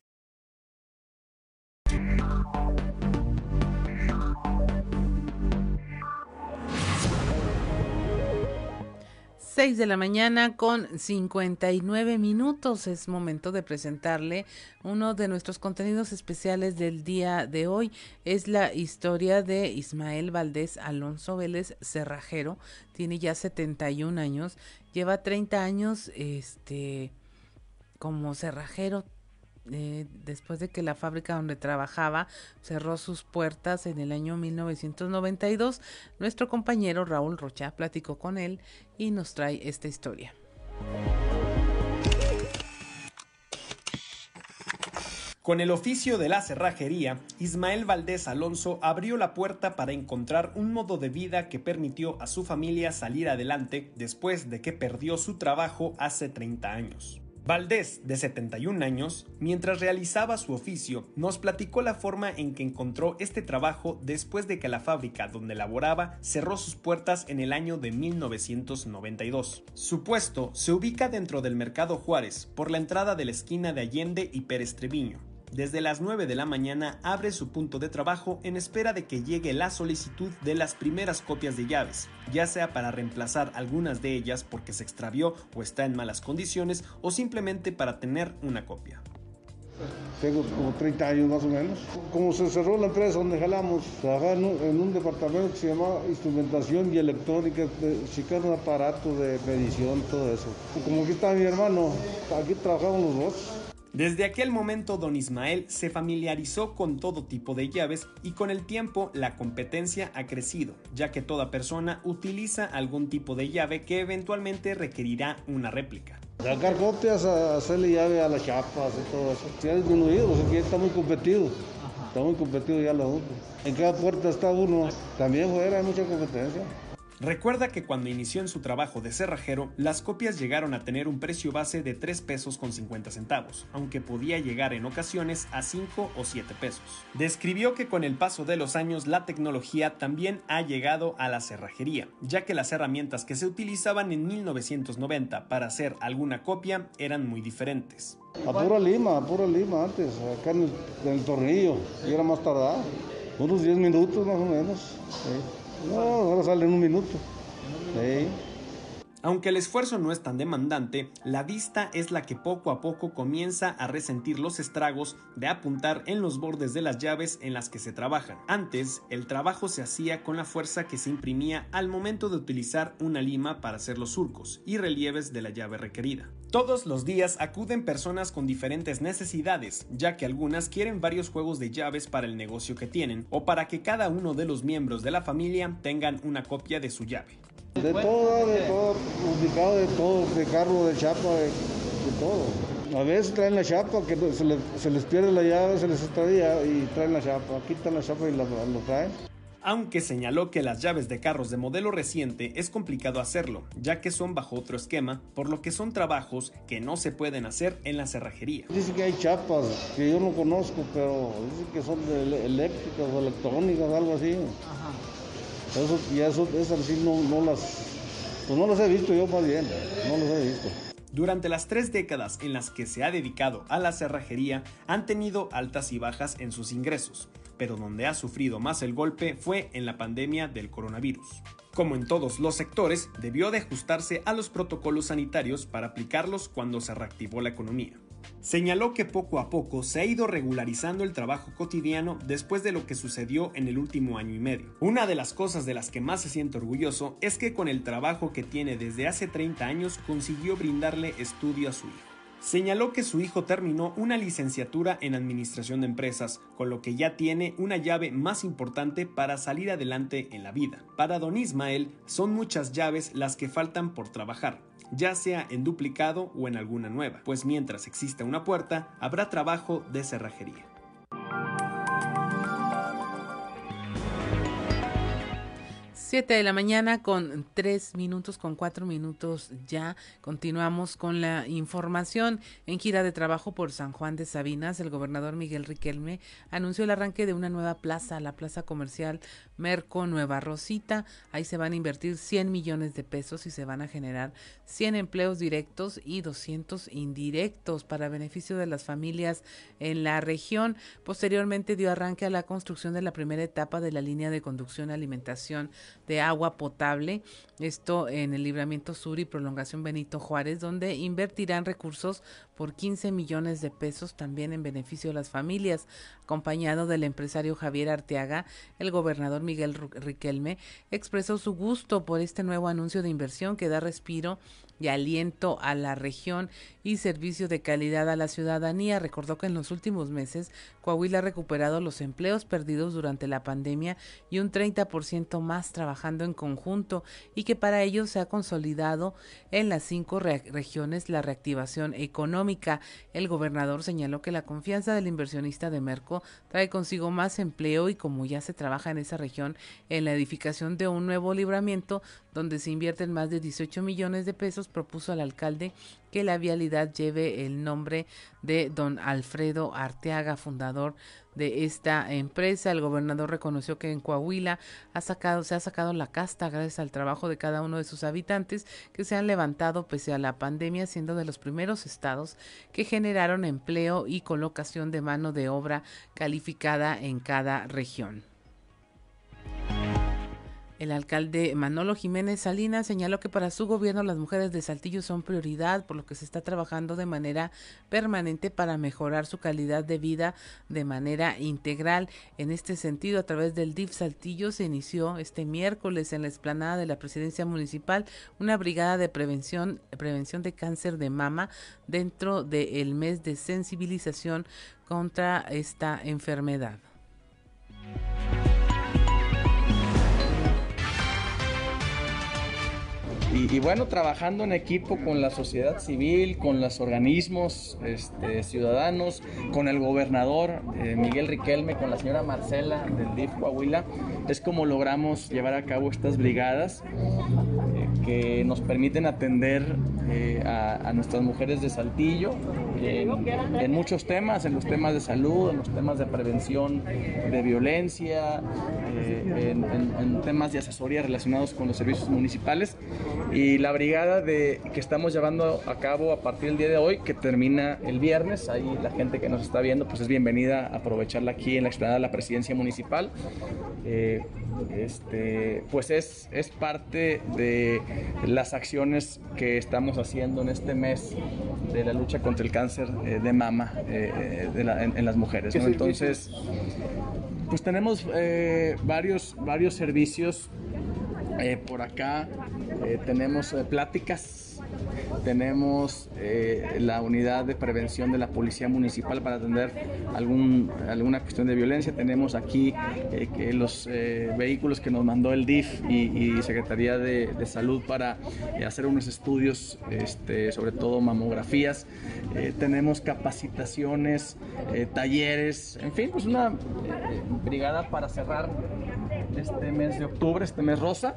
Seis de la mañana con 59 minutos. Es momento de presentarle uno de nuestros contenidos especiales del día de hoy. Es la historia de Ismael Valdés Alonso Vélez Cerrajero. Tiene ya 71 años lleva 30 años este como cerrajero eh, después de que la fábrica donde trabajaba cerró sus puertas en el año 1992, nuestro compañero Raúl Rocha platicó con él y nos trae esta historia. Con el oficio de la cerrajería, Ismael Valdés Alonso abrió la puerta para encontrar un modo de vida que permitió a su familia salir adelante después de que perdió su trabajo hace 30 años. Valdés, de 71 años, mientras realizaba su oficio, nos platicó la forma en que encontró este trabajo después de que la fábrica donde laboraba cerró sus puertas en el año de 1992. Su puesto se ubica dentro del Mercado Juárez, por la entrada de la esquina de Allende y Pérez Treviño desde las 9 de la mañana abre su punto de trabajo en espera de que llegue la solicitud de las primeras copias de llaves, ya sea para reemplazar algunas de ellas porque se extravió o está en malas condiciones o simplemente para tener una copia. Tengo como 30 años más o menos. Como se cerró la empresa donde jalamos, trabajaba en un, en un departamento que se llamaba Instrumentación y Electrónica, chicando aparatos de medición, todo eso. Como aquí está mi hermano, aquí trabajamos los dos. Desde aquel momento, don Ismael se familiarizó con todo tipo de llaves y con el tiempo la competencia ha crecido, ya que toda persona utiliza algún tipo de llave que eventualmente requerirá una réplica. Sacar copias, hacerle llave a las chapas y todo eso. Se ha disminuido, porque está muy competido. Está muy competido ya la uno. En cada puerta está uno. También fuera hay mucha competencia. Recuerda que cuando inició en su trabajo de cerrajero, las copias llegaron a tener un precio base de 3 pesos con 50 centavos, aunque podía llegar en ocasiones a 5 o 7 pesos. Describió que con el paso de los años la tecnología también ha llegado a la cerrajería, ya que las herramientas que se utilizaban en 1990 para hacer alguna copia eran muy diferentes. A pura lima, a pura lima antes, acá en el, tornillo, y era más tardado, unos 10 minutos más o menos. ¿sí? No, ahora sale en un minuto. Aunque el esfuerzo no es tan demandante, la vista es la que poco a poco comienza a resentir los estragos de apuntar en los bordes de las llaves en las que se trabajan. Antes, el trabajo se hacía con la fuerza que se imprimía al momento de utilizar una lima para hacer los surcos y relieves de la llave requerida. Todos los días acuden personas con diferentes necesidades, ya que algunas quieren varios juegos de llaves para el negocio que tienen o para que cada uno de los miembros de la familia tengan una copia de su llave. De todo, de todo, ubicado de todo, de carro, de chapa, de, todo. A veces traen la chapa, que se les, pierde la llave, se les extravía y traen la chapa. Quitan la chapa y la, lo traen. Aunque señaló que las llaves de carros de modelo reciente es complicado hacerlo, ya que son bajo otro esquema, por lo que son trabajos que no se pueden hacer en la cerrajería. Dice que hay chapas que yo no conozco, pero dicen que son de eléctricas o electrónicas, algo así. Ajá. Eso, y eso, esas sí no, no las, pues no las he visto yo más bien, no las he visto. Durante las tres décadas en las que se ha dedicado a la cerrajería, han tenido altas y bajas en sus ingresos, pero donde ha sufrido más el golpe fue en la pandemia del coronavirus. Como en todos los sectores, debió de ajustarse a los protocolos sanitarios para aplicarlos cuando se reactivó la economía. Señaló que poco a poco se ha ido regularizando el trabajo cotidiano después de lo que sucedió en el último año y medio. Una de las cosas de las que más se siente orgulloso es que con el trabajo que tiene desde hace 30 años consiguió brindarle estudio a su hijo. Señaló que su hijo terminó una licenciatura en Administración de Empresas, con lo que ya tiene una llave más importante para salir adelante en la vida. Para don Ismael, son muchas llaves las que faltan por trabajar, ya sea en duplicado o en alguna nueva, pues mientras exista una puerta, habrá trabajo de cerrajería. 7 de la mañana con 3 minutos, con 4 minutos ya. Continuamos con la información. En gira de trabajo por San Juan de Sabinas, el gobernador Miguel Riquelme anunció el arranque de una nueva plaza, la plaza comercial Merco Nueva Rosita. Ahí se van a invertir 100 millones de pesos y se van a generar 100 empleos directos y 200 indirectos para beneficio de las familias en la región. Posteriormente dio arranque a la construcción de la primera etapa de la línea de conducción y alimentación de agua potable, esto en el libramiento sur y prolongación Benito Juárez, donde invertirán recursos por 15 millones de pesos también en beneficio de las familias, acompañado del empresario Javier Arteaga, el gobernador Miguel Riquelme expresó su gusto por este nuevo anuncio de inversión que da respiro y aliento a la región y servicio de calidad a la ciudadanía. Recordó que en los últimos meses Coahuila ha recuperado los empleos perdidos durante la pandemia y un 30% más trabajando en conjunto y que para ello se ha consolidado en las cinco re regiones la reactivación económica. El gobernador señaló que la confianza del inversionista de Merco trae consigo más empleo y como ya se trabaja en esa región en la edificación de un nuevo libramiento donde se invierten más de 18 millones de pesos, propuso al alcalde que la vialidad lleve el nombre de don Alfredo Arteaga, fundador de esta empresa. El gobernador reconoció que en Coahuila ha sacado, se ha sacado la casta gracias al trabajo de cada uno de sus habitantes que se han levantado pese a la pandemia, siendo de los primeros estados que generaron empleo y colocación de mano de obra calificada en cada región. El alcalde Manolo Jiménez Salinas señaló que para su gobierno las mujeres de Saltillo son prioridad, por lo que se está trabajando de manera permanente para mejorar su calidad de vida de manera integral. En este sentido, a través del DIF Saltillo se inició este miércoles en la explanada de la presidencia municipal una brigada de prevención, prevención de cáncer de mama dentro del mes de sensibilización contra esta enfermedad. Y, bueno, trabajando en equipo con la sociedad civil, con los organismos este, ciudadanos, con el gobernador eh, Miguel Riquelme, con la señora Marcela del DIF Coahuila, es como logramos llevar a cabo estas brigadas eh, que nos permiten atender eh, a, nuestras mujeres de Saltillo en, muchos temas, en los temas de salud, en los temas de prevención de violencia, en temas de asesoría relacionados con los servicios municipales y la brigada de, que estamos llevando a cabo a partir del día de hoy, que termina el viernes, ahí la gente que nos está viendo pues es bienvenida a aprovecharla aquí en la explanada de la presidencia municipal. Eh, este, pues es, es parte de las acciones que estamos haciendo en este mes de la lucha contra el cáncer eh, de mama eh, en, las mujeres. Entonces, pues tenemos varios, varios servicios eh, por acá eh, tenemos eh, pláticas, tenemos la unidad de prevención de la Policía Municipal para atender algún, alguna cuestión de violencia. Tenemos aquí que los vehículos que nos mandó el DIF y, Secretaría de, Salud para hacer unos estudios, este, sobre todo mamografías. tenemos capacitaciones, talleres, en fin, pues una brigada para cerrar este mes de octubre, este mes rosa,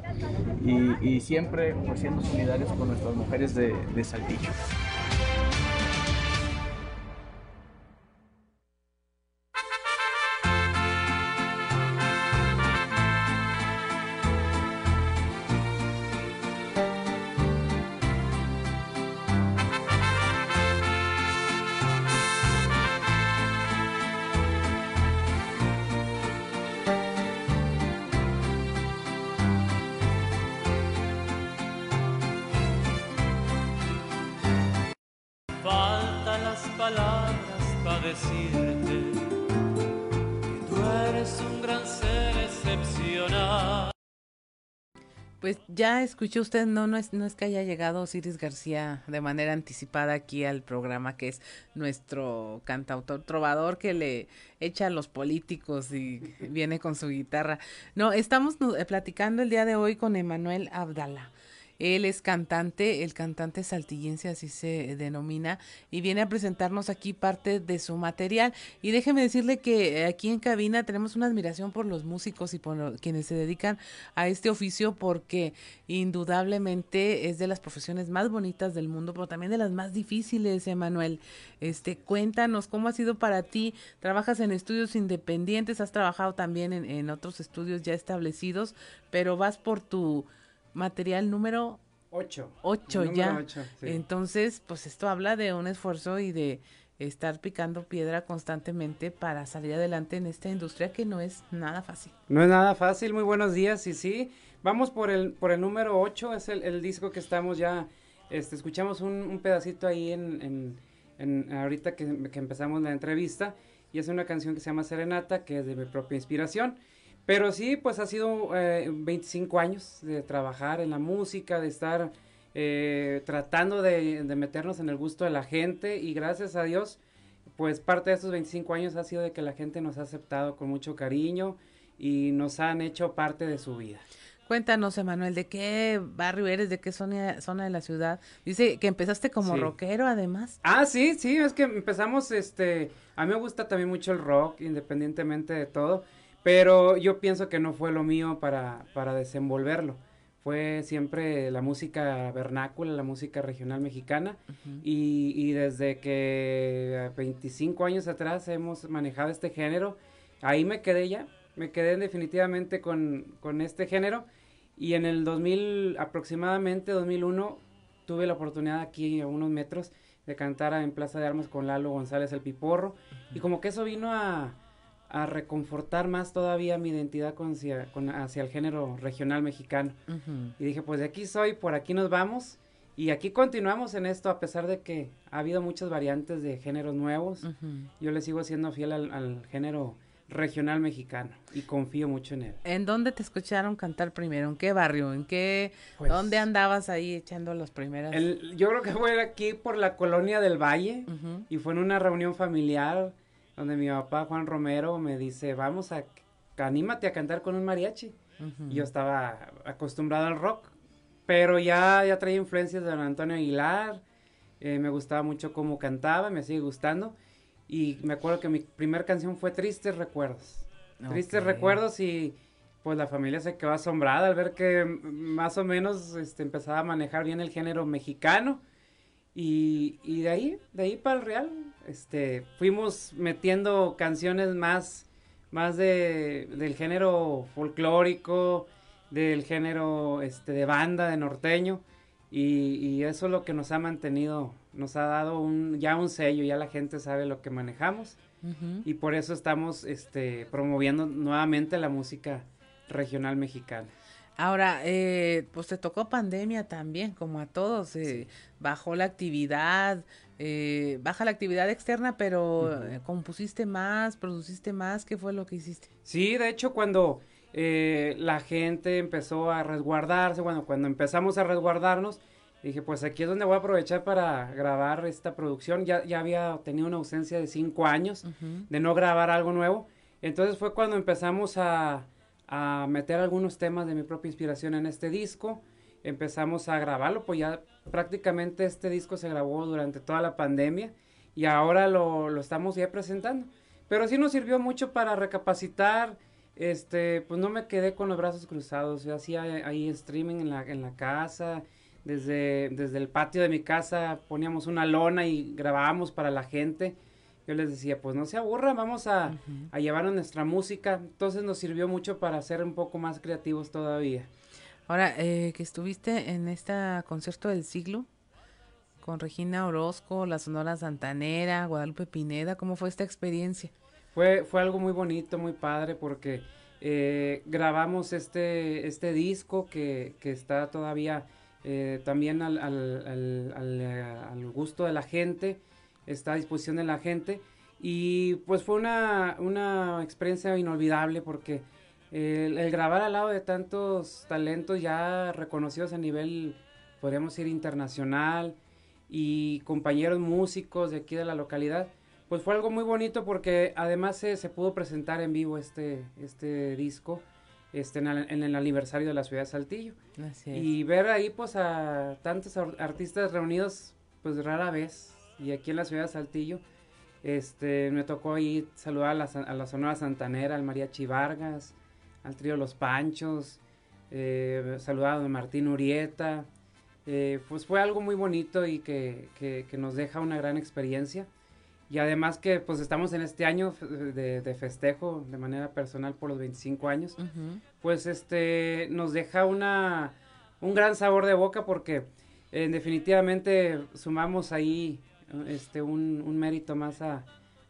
y, siempre pues, siendo solidarios con nuestras mujeres de, Saltillo. Ya escuchó usted, no, no es, no es que haya llegado Osiris García de manera anticipada aquí al programa, que es nuestro cantautor trovador que le echa a los políticos y viene con su guitarra. No, estamos eh, platicando el día de hoy con Emanuel Abdala. Él es cantante, el cantante saltillense así se denomina, y viene a presentarnos aquí parte de su material. Y déjeme decirle que aquí en cabina tenemos una admiración por los músicos y por quienes se dedican a este oficio, porque indudablemente es de las profesiones más bonitas del mundo, pero también de las más difíciles, Emanuel. Este, cuéntanos cómo ha sido para ti. Trabajas en estudios independientes, has trabajado también en, en otros estudios ya establecidos, pero vas por tu material número 8. 8 ya. Entonces, pues esto habla de un esfuerzo y de estar picando piedra constantemente para salir adelante en esta industria que no es nada fácil. No es nada fácil, muy buenos días, y sí, vamos por el, por el número 8, es el, disco que estamos ya, este, escuchamos un, pedacito ahí en, en, ahorita que, que, empezamos la entrevista, y es una canción que se llama Serenata, que es de mi propia inspiración, pero sí, pues ha sido 25 eh, años de trabajar en la música, de estar eh, tratando de, meternos en el gusto de la gente y gracias a Dios, pues parte de esos 25 años ha sido de que la gente nos ha aceptado con mucho cariño y nos han hecho parte de su vida. Cuéntanos, Emanuel, ¿de qué barrio eres? ¿De qué zona, zona de la ciudad? Dice que empezaste como rockero, además. Ah, sí, sí, es que empezamos, este, a mí me gusta también mucho el rock, independientemente de todo. Pero yo pienso que no fue lo mío para, para desenvolverlo. Fue siempre la música vernácula, la música regional mexicana. y, y, desde que 25 años atrás hemos manejado este género, ahí me quedé ya. Me quedé definitivamente con, con este género. Y en el 2000, aproximadamente 2001, tuve la oportunidad aquí a unos metros de cantar en Plaza de Armas con Lalo González el Piporro. Y como que eso vino a a reconfortar más todavía mi identidad con hacia, con, hacia el género regional mexicano. Y dije, pues de aquí soy, por aquí nos vamos. Y aquí continuamos en esto, a pesar de que ha habido muchas variantes de géneros nuevos. Yo le sigo siendo fiel al, al, género regional mexicano y confío mucho en él. ¿En dónde te escucharon cantar primero? ¿En qué barrio? ¿En qué? Pues, ¿Dónde andabas ahí echando las primeras? El, yo creo que fue aquí por la colonia del Valle y fue en una reunión familiar donde mi papá Juan Romero me dice, vamos a, anímate a cantar con un mariachi. y yo estaba acostumbrado al rock, pero ya, ya traía influencias de don Antonio Aguilar, eh, me gustaba mucho cómo cantaba, me sigue gustando, y me acuerdo que mi primera canción fue Tristes Recuerdos. Tristes Recuerdos y pues la familia se quedó asombrada al ver que más o menos este, empezaba a manejar bien el género mexicano. Y, y de ahí, de ahí para el Real, este, fuimos metiendo canciones más, más de, del género folclórico, del género este, de banda, de norteño, y, eso es lo que nos ha mantenido, nos ha dado un, ya un sello, ya la gente sabe lo que manejamos, y por eso estamos este, promoviendo nuevamente la música regional mexicana. Ahora, eh, pues te tocó pandemia también, como a todos, eh, bajó la actividad, eh, baja la actividad externa, pero eh, compusiste más, produciste más, ¿qué fue lo que hiciste? Sí, de hecho cuando eh, la gente empezó a resguardarse, bueno, cuando empezamos a resguardarnos, dije, pues aquí es donde voy a aprovechar para grabar esta producción. Ya, ya había tenido una ausencia de cinco años de no grabar algo nuevo. Entonces fue cuando empezamos a, a meter algunos temas de mi propia inspiración en este disco empezamos a grabarlo, pues ya prácticamente este disco se grabó durante toda la pandemia y ahora lo, lo estamos ya presentando. Pero sí nos sirvió mucho para recapacitar, este, pues no me quedé con los brazos cruzados, yo hacía ahí streaming en la, en la casa, desde, desde el patio de mi casa poníamos una lona y grabábamos para la gente. Yo les decía, pues no se aburran, vamos a, a llevar nuestra música. Entonces nos sirvió mucho para ser un poco más creativos todavía. Ahora, eh, que estuviste en este concierto del siglo con Regina Orozco, la Sonora Santanera, Guadalupe Pineda, ¿cómo fue esta experiencia? Fue, fue algo muy bonito, muy padre, porque eh, grabamos este, este disco que, que está todavía eh, también al, al, al, al, gusto de la gente, está a disposición de la gente. Y pues fue una, una experiencia inolvidable porque el, grabar al lado de tantos talentos ya reconocidos a nivel, podríamos decir, internacional y compañeros músicos de aquí de la localidad, pues fue algo muy bonito porque además se, se pudo presentar en vivo este, este disco este, en, el, aniversario de la ciudad de Saltillo. Y ver ahí pues a tantos artistas reunidos pues rara vez y aquí en la ciudad de Saltillo. Este, me tocó ahí saludar a la, a la Sonora Santanera, al Mariachi Vargas, al trío Los Panchos, eh, saludado a Martín Urieta. Eh, pues fue algo muy bonito y que, que, nos deja una gran experiencia. Y además que pues estamos en este año de, de festejo de manera personal por los 25 años, pues este nos deja una, un gran sabor de boca porque eh, definitivamente sumamos ahí este un, un mérito más a,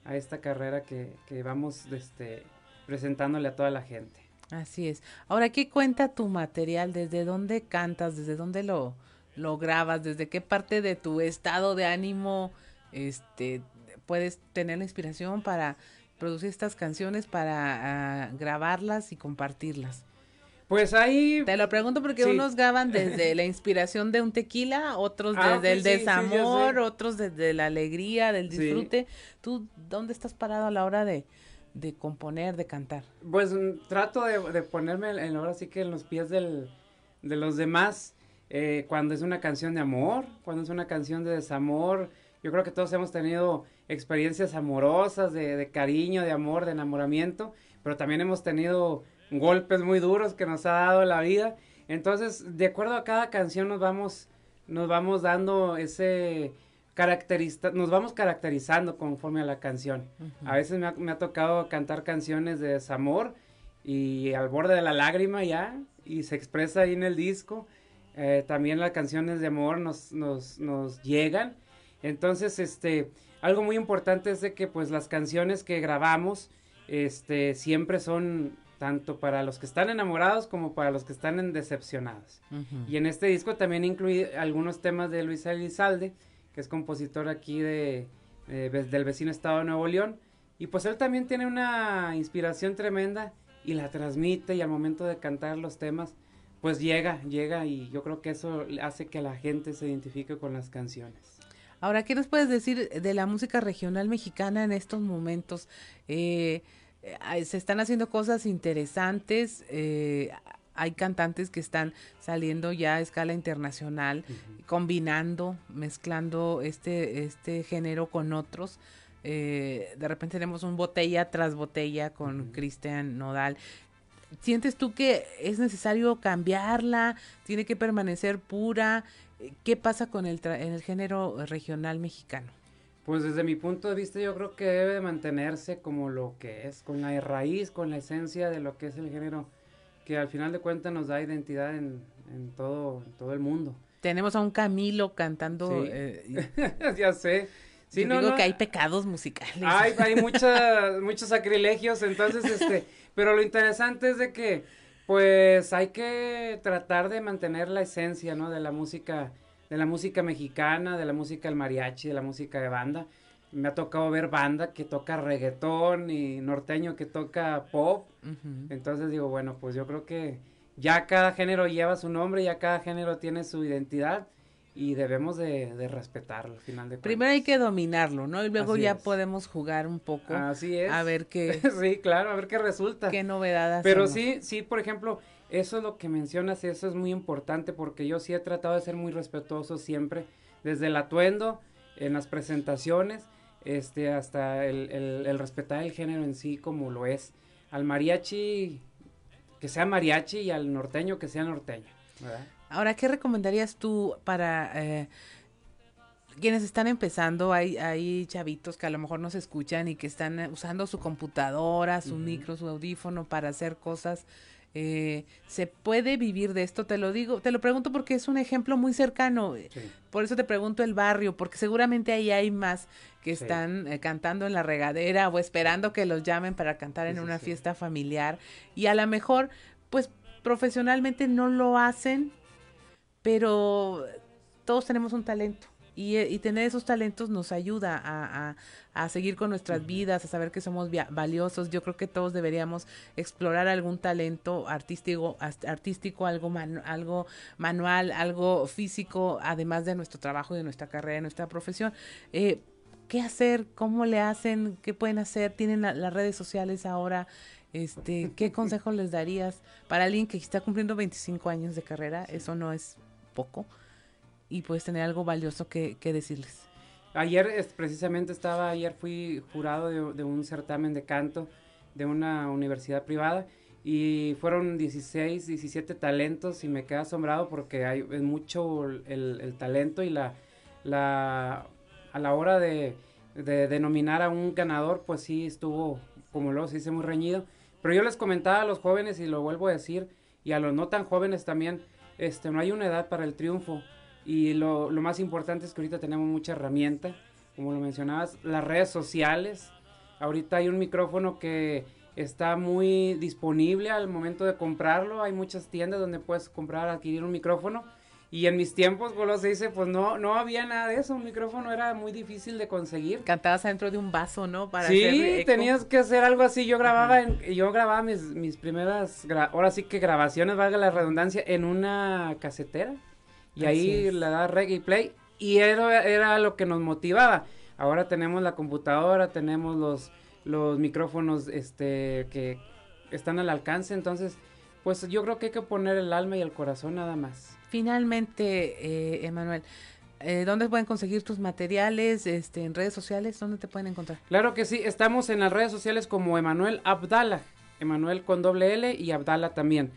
a esta carrera que, que vamos este, presentándole a toda la gente. Así es. Ahora, ¿qué cuenta tu material? ¿Desde dónde cantas? ¿Desde dónde lo, lo grabas? ¿Desde qué parte de tu estado de ánimo este, puedes tener la inspiración para producir estas canciones, para ah, grabarlas y compartirlas? Pues ahí... Te lo pregunto porque unos graban desde la inspiración de un tequila, otros ah, desde el desamor, otros desde la alegría, del disfrute. ¿Tú dónde estás parado a la hora de, de componer, de cantar? Pues mm, trato de, ponerme en, ahora sí que en los pies del, de los demás. Eh, cuando es una canción de amor, cuando es una canción de desamor. Yo creo que todos hemos tenido experiencias amorosas, de, de cariño, de amor, de enamoramiento, pero también hemos tenido golpes muy duros que nos ha dado la vida. Entonces, de acuerdo a cada canción nos vamos, nos vamos dando ese, caracteriza nos vamos caracterizando conforme a la canción. A veces me ha, me ha, tocado cantar canciones de desamor y al borde de la lágrima ya, y se expresa ahí en el disco. Eh, también las canciones de amor nos, nos, nos llegan. Entonces, este, algo muy importante es de que pues las canciones que grabamos este, siempre son tanto para los que están enamorados como para los que están en decepcionados. Y en este disco también incluye algunos temas de Luis Elizalde, que es compositor aquí de, del vecino estado de Nuevo León. Y pues él también tiene una inspiración tremenda y la transmite y al momento de cantar los temas, pues llega, llega y yo creo que eso hace que la gente se identifique con las canciones. Ahora, ¿qué nos puedes decir de la música regional mexicana en estos momentos? Eh, eh, se están haciendo cosas interesantes. Eh, hay cantantes que están saliendo ya a escala internacional, combinando, mezclando este, este género con otros. Eh, de repente tenemos un botella tras botella con Cristian Nodal. ¿Sientes tú que es necesario cambiarla? ¿Tiene que permanecer pura? ¿Qué pasa con el, en el género regional mexicano? Pues desde mi punto de vista yo creo que debe mantenerse como lo que es, con la raíz, con la esencia de lo que es el género, que al final de cuentas nos da identidad en, todo, todo el mundo. Tenemos a un Camilo cantando. Eh, ya sé. Sí, no, digo que hay pecados musicales. Hay, hay muchas, muchos sacrilegios, entonces, este, pero lo interesante es de que, pues, hay que tratar de mantener la esencia, ¿no? De la música de la música mexicana, de la música del mariachi, de la música de banda. Me ha tocado ver banda que toca reggaetón y norteño que toca pop. Entonces digo, bueno, pues yo creo que ya cada género lleva su nombre, ya cada género tiene su identidad y debemos de, respetarlo al final de cuentas. Primero hay que dominarlo, ¿no? Y luego ya podemos jugar un poco. Así es. A ver qué. sí, claro, a ver qué resulta. Qué novedades. Pero sí, sí, por ejemplo, eso es lo que mencionas, eso es muy importante porque yo sí he tratado de ser muy respetuoso siempre, desde el atuendo, en las presentaciones, este, hasta el, respetar el género en sí como lo es. Al mariachi, que sea mariachi y al norteño, que sea norteño. Ahora, ¿qué recomendarías tú para eh, quienes están empezando? Hay, hay chavitos que a lo mejor no se escuchan y que están usando su computadora, su micro, su audífono para hacer cosas eh, se puede vivir de esto, te lo digo, te lo pregunto porque es un ejemplo muy cercano. Por eso te pregunto el barrio, porque seguramente ahí hay más que están eh, cantando en la regadera o esperando que los llamen para cantar en una fiesta familiar y a lo mejor, pues profesionalmente no lo hacen, pero todos tenemos un talento. Y, y, tener esos talentos nos ayuda a, a seguir con nuestras vidas, a saber que somos valiosos. Yo creo que todos deberíamos explorar algún talento artístico, artístico algo, algo manual, algo físico, además de nuestro trabajo, de nuestra carrera, de nuestra profesión. Eh, ¿Qué hacer? ¿Cómo le hacen? ¿Qué pueden hacer? ¿Tienen las redes sociales ahora? Este, ¿Qué consejo les darías para alguien que está cumpliendo 25 años de carrera? Eso no es poco. Y puedes tener algo valioso que decirles. Ayer precisamente estaba, ayer fui jurado de, un certamen de canto de una universidad privada y fueron 16, 17 talentos y me quedé asombrado porque hay es mucho el, talento y la, a la hora de, de a un ganador pues sí estuvo, como lo se muy reñido. Pero yo les comentaba a los jóvenes y lo vuelvo a decir y a los no tan jóvenes también, este, no hay una edad para el triunfo y lo, lo, más importante es que ahorita tenemos mucha herramienta, como lo mencionabas, las redes sociales. Ahorita hay un micrófono que está muy disponible al momento de comprarlo. Hay muchas tiendas donde puedes comprar, adquirir un micrófono. Y en mis tiempos, como se dice, pues no, no había nada de eso. Un micrófono era muy difícil de conseguir. Cantabas dentro de un vaso, ¿no? Para sí, tenías que hacer algo así. Yo grababa, en, yo grababa mis, mis primeras, ahora sí que grabaciones, valga la redundancia, en una casetera. Y ahí le da reggae play. Y era, era lo que nos motivaba. Ahora tenemos la computadora, tenemos los, los micrófonos este, que están al alcance. Entonces, pues yo creo que hay que poner el alma y el corazón nada más. Finalmente, eh, Emanuel, eh, ¿dónde pueden conseguir tus materiales? Este, ¿En redes sociales? ¿Dónde te pueden encontrar? Claro que sí, estamos en las redes sociales como Emanuel Abdala. Emanuel con doble L y Abdala también.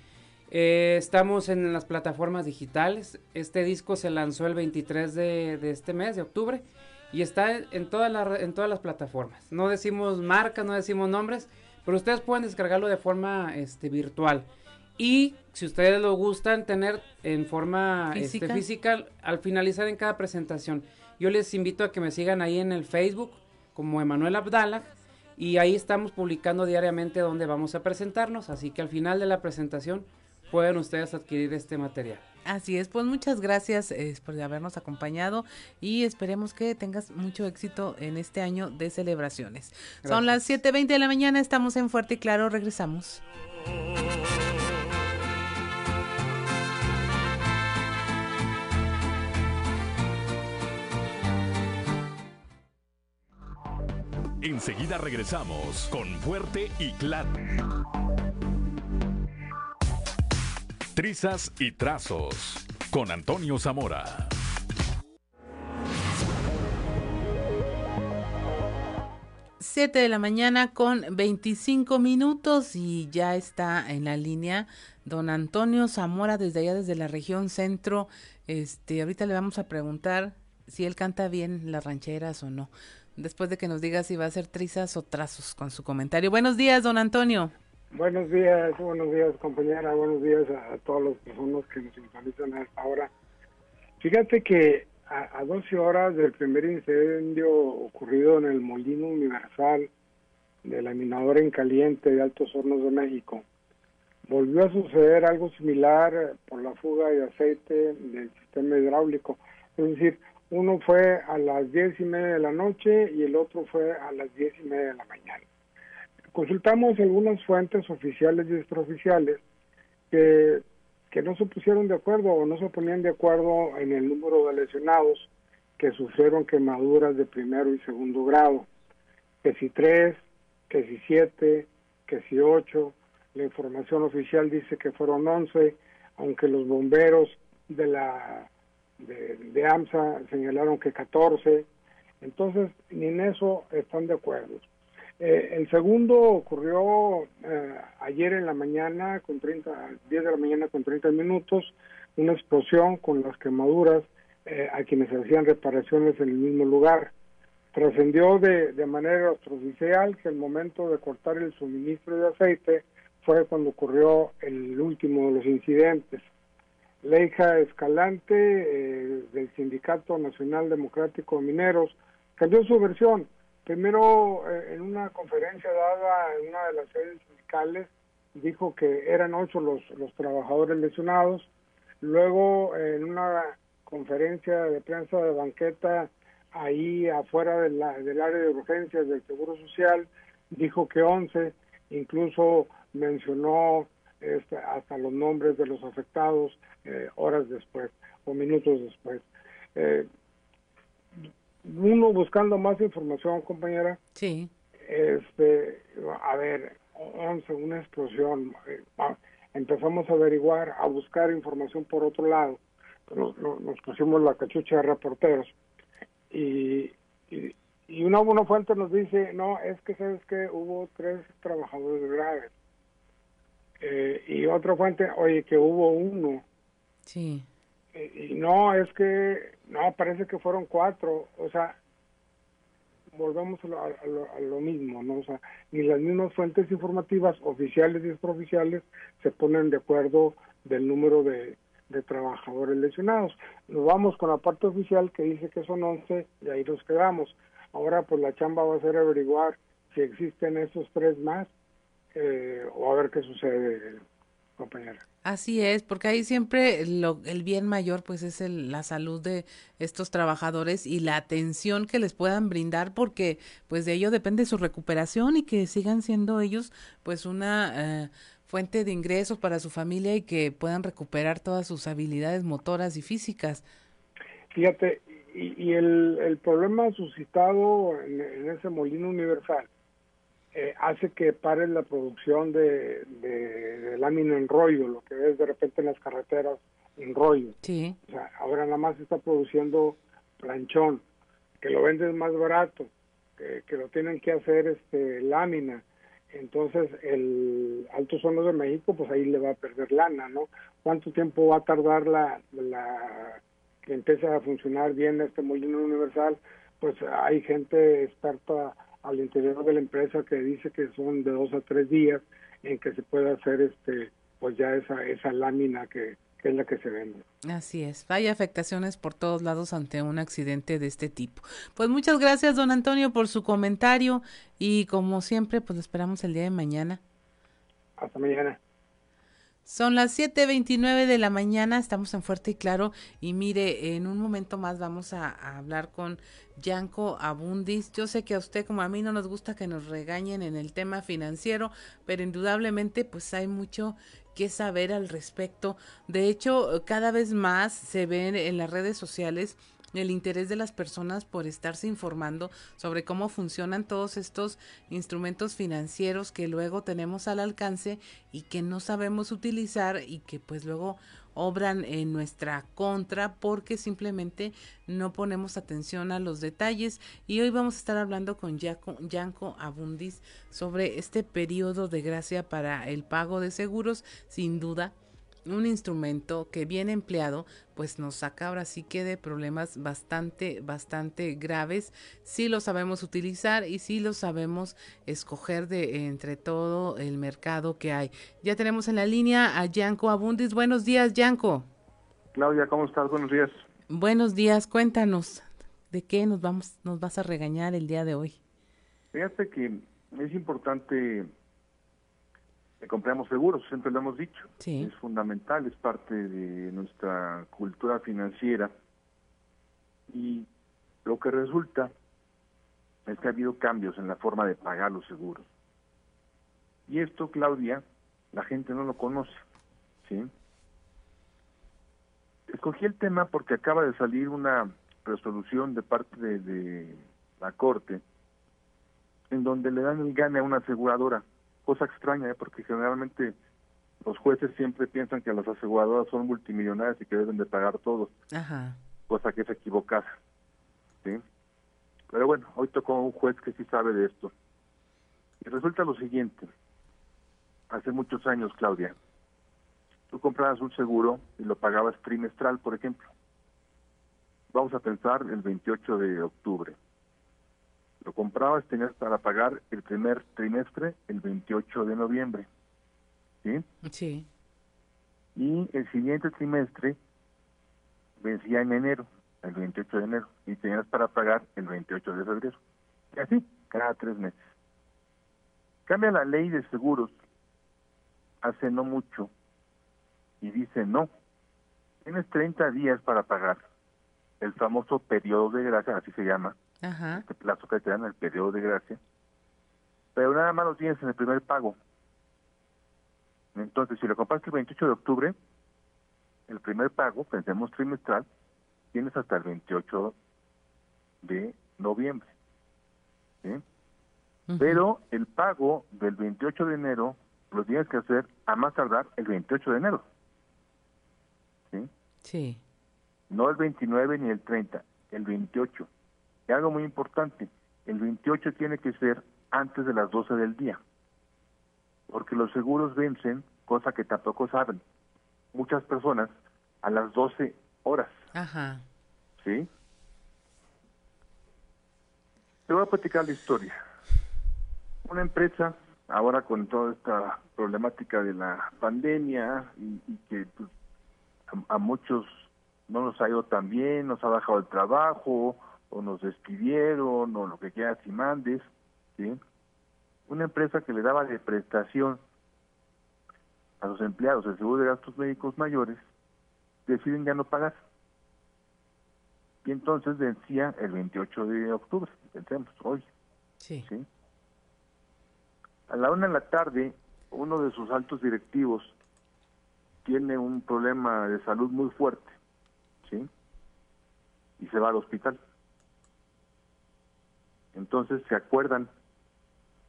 Eh, estamos en las plataformas digitales. Este disco se lanzó el 23 de, este mes, de octubre, y está en, todas en todas las plataformas. No decimos marcas, no decimos nombres, pero ustedes pueden descargarlo de forma este, virtual. Y si ustedes lo gustan tener en forma este, ¿Física? al finalizar en cada presentación, yo les invito a que me sigan ahí en el Facebook como Emanuel Abdala y ahí estamos publicando diariamente dónde vamos a presentarnos, así que al final de la presentación pueden ustedes adquirir este material. Así es, pues muchas gracias eh, por habernos acompañado y esperemos que tengas mucho éxito en este año de celebraciones. Son las 7.20 de la mañana, estamos en Fuerte y Claro, regresamos. Enseguida regresamos con Fuerte y Claro. Trizas y trazos con Antonio Zamora. Siete de la mañana con 25 minutos y ya está en la línea don Antonio Zamora desde allá desde la región centro. Este, ahorita le vamos a preguntar si él canta bien las rancheras o no después de que nos diga si va a ser trizas o trazos con su comentario. Buenos días, don Antonio. Buenos días, buenos días compañera, buenos días a, todas las personas que nos sintonizan a esta hora. Fíjate que a, a 12 horas del primer incendio ocurrido en el Molino Universal de la minadora en caliente de Altos Hornos de México, volvió a suceder algo similar por la fuga de aceite del sistema hidráulico. Es decir, uno fue a las diez y media de la noche y el otro fue a las diez y media de la mañana. Consultamos algunas fuentes oficiales y extraoficiales que, que no se pusieron de acuerdo o no se ponían de acuerdo en el número de lesionados que sufrieron quemaduras de primero y segundo grado. Que si tres, que si siete, que si ocho. La información oficial dice que fueron once, aunque los bomberos de la de, AMSA señalaron que 14, entonces ni en eso están de acuerdo. Eh, el segundo ocurrió eh, ayer en la mañana, con 30, 10 de la mañana con 30 minutos, una explosión con las quemaduras eh, a quienes hacían reparaciones en el mismo lugar. Trascendió de, de manera extraoficial que el momento de cortar el suministro de aceite fue cuando ocurrió el último de los incidentes. Leija Escalante, eh, del Sindicato Nacional Democrático de Mineros, cambió su versión. Primero, eh, en una conferencia dada en una de las sedes sindicales, dijo que eran ocho los, los trabajadores lesionados. Luego, en una conferencia de prensa de banqueta, ahí afuera del área de urgencias del Seguro Social, dijo que once, incluso mencionó este, hasta los nombres de los afectados eh, horas después o minutos después. Eh, uno buscando más información, compañera. Sí. Este, a ver, 11, una explosión. Eh, empezamos a averiguar, a buscar información por otro lado. Nos, nos pusimos la cachucha de reporteros. Y, y, y una, una fuente nos dice, no, es que sabes que hubo tres trabajadores graves eh, y otra fuente, oye, que hubo uno. Sí. Y, no, es que, no, parece que fueron cuatro. O sea, volvemos a lo, a, lo, mismo, ¿no? O sea, ni las mismas fuentes informativas, oficiales y extraoficiales, se ponen de acuerdo del número de, de trabajadores lesionados. Nos vamos con la parte oficial que dice que son 11 y ahí nos quedamos. Ahora pues la chamba va a ser averiguar si existen esos tres más eh, o a ver qué sucede, compañera. Así es, porque ahí siempre lo, el bien mayor pues es el, la salud de estos trabajadores y la atención que les puedan brindar porque pues de ello depende su recuperación y que sigan siendo ellos pues una eh, fuente de ingresos para su familia y que puedan recuperar todas sus habilidades motoras y físicas. Fíjate, y, el, el, problema suscitado en, en ese molino universal eh, hace que pare la producción de, de, lámina en rollo, lo que ves de repente en las carreteras en rollo. Sí. O sea, ahora nada más está produciendo planchón, que lo venden más barato, que, que lo tienen que hacer este lámina. Entonces, el Alto Sono de México, pues ahí le va a perder lana, ¿no? ¿Cuánto tiempo va a tardar la, la que empiece a funcionar bien este molino universal? Pues hay gente experta al interior de la empresa que dice que son de dos a tres días en que se puede hacer este pues ya esa esa lámina que, que es la que se vende. Así es, hay afectaciones por todos lados ante un accidente de este tipo. Pues muchas gracias, don Antonio, por su comentario y como siempre, pues lo esperamos el día de mañana. Hasta mañana. Son las 7.29 de la mañana, estamos en Fuerte y Claro y mire, en un momento más vamos a, hablar con Yanko Abundis. Yo sé que a usted como a mí no nos gusta que nos regañen en el tema financiero, pero indudablemente pues hay mucho que saber al respecto. De hecho, cada vez más se ve en las redes sociales el interés de las personas por estarse informando sobre cómo funcionan todos estos instrumentos financieros que luego tenemos al alcance y que no sabemos utilizar y que pues luego obran en nuestra contra porque simplemente no ponemos atención a los detalles. Y hoy vamos a estar hablando con Yanko Abundis sobre este periodo de gracia para el pago de seguros. Sin duda un instrumento que bien empleado pues nos saca ahora sí que de problemas bastante bastante graves. Si lo sabemos utilizar y si lo sabemos escoger de entre todo el mercado que hay. Ya tenemos en la línea a Yanko Abundis. Buenos días Yanko. Claudia cómo estás buenos días. Buenos días cuéntanos de qué nos vamos nos vas a regañar el día de hoy fíjate que es importante que compramos seguros, siempre lo hemos dicho. Es fundamental, es parte de nuestra cultura financiera. Y lo que resulta es que ha habido cambios en la forma de pagar los seguros. Y esto, Claudia, la gente no lo conoce. ¿sí? Escogí el tema porque acaba de salir una resolución de parte de, de la Corte en donde le dan el gane a una aseguradora cosa extraña, ¿eh? porque generalmente los jueces siempre piensan que las aseguradoras son multimillonarias y que deben de pagar todo, cosa que es equivocada. ¿sí? Pero bueno, hoy tocó un juez que sí sabe de esto. Y resulta lo siguiente, hace muchos años, Claudia, tú comprabas un seguro y lo pagabas trimestral, por ejemplo. Vamos a pensar el 28 de octubre lo comprabas, tenías para pagar el primer trimestre el 28 de noviembre. ¿Sí? Sí. Y el siguiente trimestre vencía en enero, el 28 de enero, y tenías para pagar el 28 de febrero. Y así, cada tres meses. Cambia la ley de seguros hace no mucho y dice no, tienes 30 días para pagar el famoso periodo de gracia, así se llama, Ajá. este plazo que te dan el periodo de gracia, pero nada más lo tienes en el primer pago. Entonces, si lo compraste el 28 de octubre, el primer pago, pensemos trimestral, tienes hasta el 28 de noviembre. ¿sí? Pero el pago del 28 de enero lo tienes que hacer a más tardar el 28 de enero. ¿sí? Sí. No el 29 ni el 30, el 28. Y algo muy importante, el 28 tiene que ser antes de las 12 del día, porque los seguros vencen, cosa que tampoco saben. Muchas personas a las 12 horas. Ajá. ¿Sí? Te voy a platicar la historia. Una empresa, ahora con toda esta problemática de la pandemia y, y que pues, a, a muchos no nos ha ido tan bien, nos ha bajado el trabajo, o nos despidieron, o lo que quieras y mandes, ¿sí? Una empresa que le daba de prestación a los empleados el seguro de gastos médicos mayores, deciden ya no pagar. Y entonces vencía el 28 de octubre, pensemos, hoy. Sí. ¿sí? A la una de la tarde, uno de sus altos directivos tiene un problema de salud muy fuerte, ¿sí? Y se va al hospital. Entonces se acuerdan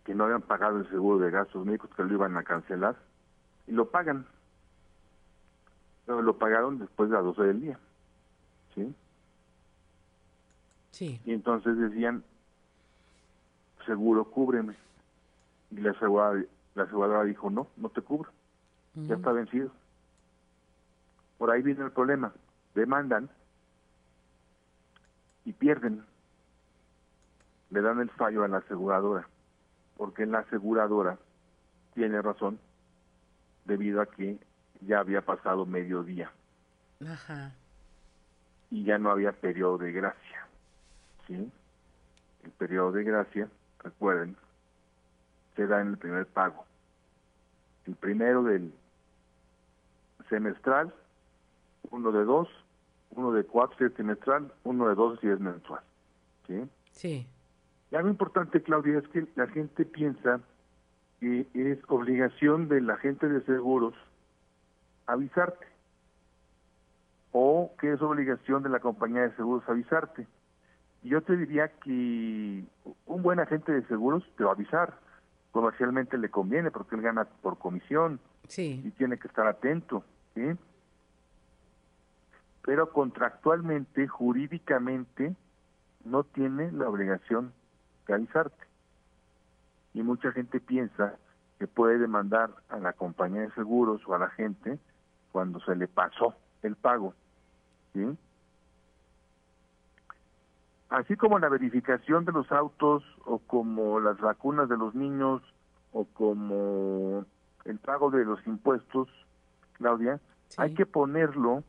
que no habían pagado el seguro de gastos médicos, que lo iban a cancelar, y lo pagan. Pero lo pagaron después de las 12 del día. ¿Sí? Sí. Y entonces decían, seguro, cúbreme. Y la aseguradora, la aseguradora dijo, no, no te cubro. Ya está vencido. Por ahí viene el problema. Demandan y pierden le dan el fallo a la aseguradora, porque la aseguradora tiene razón debido a que ya había pasado mediodía. Ajá. Y ya no había periodo de gracia. ¿Sí? El periodo de gracia, recuerden, se da en el primer pago. El primero del semestral, uno de dos, uno de cuatro si es trimestral, uno de dos si es mensual. ¿Sí? Sí. Y algo importante, Claudia, es que la gente piensa que es obligación de la gente de seguros avisarte o que es obligación de la compañía de seguros avisarte. Y yo te diría que un buen agente de seguros te va a avisar. Comercialmente le conviene porque él gana por comisión Sí. y tiene que estar atento. ¿sí? Pero contractualmente, jurídicamente, no tiene la obligación de avisarte. Y mucha gente piensa que puede demandar a la compañía de seguros o a la gente cuando se le pasó el pago. ¿sí? Así como la verificación de los autos o como las vacunas de los niños o como el pago de los impuestos, Claudia, hay que ponerlo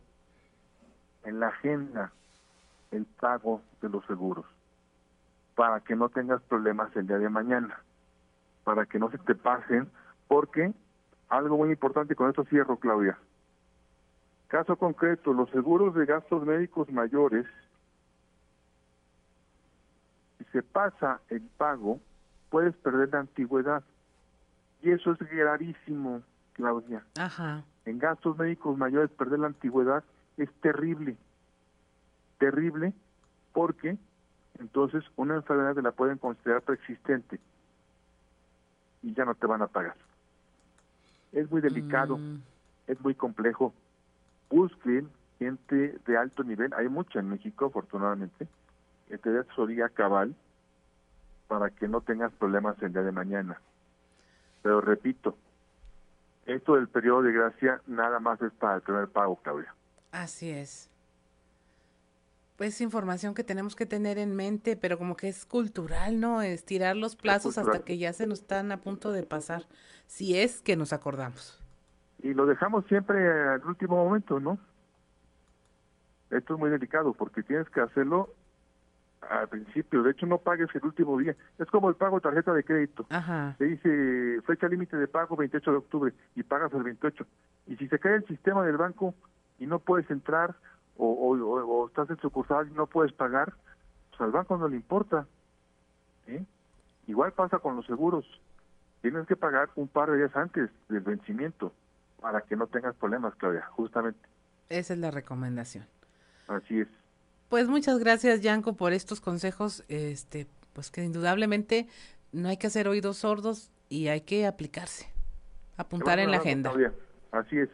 en la agenda el pago de los seguros para que no tengas problemas el día de mañana, para que no se te pasen, porque algo muy importante, con esto cierro, Claudia. Caso concreto, los seguros de gastos médicos mayores, si se pasa el pago, puedes perder la antigüedad. Y eso es gravísimo, Claudia. Ajá. En gastos médicos mayores, perder la antigüedad es terrible. Terrible porque entonces una enfermedad te la pueden considerar preexistente y ya no te van a pagar. Es muy delicado, Mm. es muy complejo. Busquen gente de alto nivel, hay mucha en México afortunadamente, que te dé asesoría cabal para que no tengas problemas el día de mañana. Pero repito, esto del periodo de gracia nada más es para el primer pago, Claudia. Así es. Pues información que tenemos que tener en mente, pero como que es cultural, ¿no? Estirar los plazos hasta que ya se nos están a punto de pasar, si es que nos acordamos. y lo dejamos siempre al último momento, ¿no? Esto es muy delicado porque tienes que hacerlo al principio. De hecho, no pagues el último día. Es como el pago de tarjeta de crédito. Ajá. Te dice fecha límite de pago 28 de octubre y pagas el 28. Y si se cae el sistema del banco y no puedes entrar o, o, o- estás en sucursal y no puedes pagar, pues al banco no le importa. ¿sí? Igual pasa con los seguros. Tienes que pagar un par de días antes del vencimiento para que no tengas problemas, Claudia, justamente. Esa es la recomendación. Así es. Pues muchas gracias, Yanko, por estos consejos, este, pues que indudablemente no hay que hacer oídos sordos y hay que aplicarse, apuntar en la agenda. Claudia. Así es.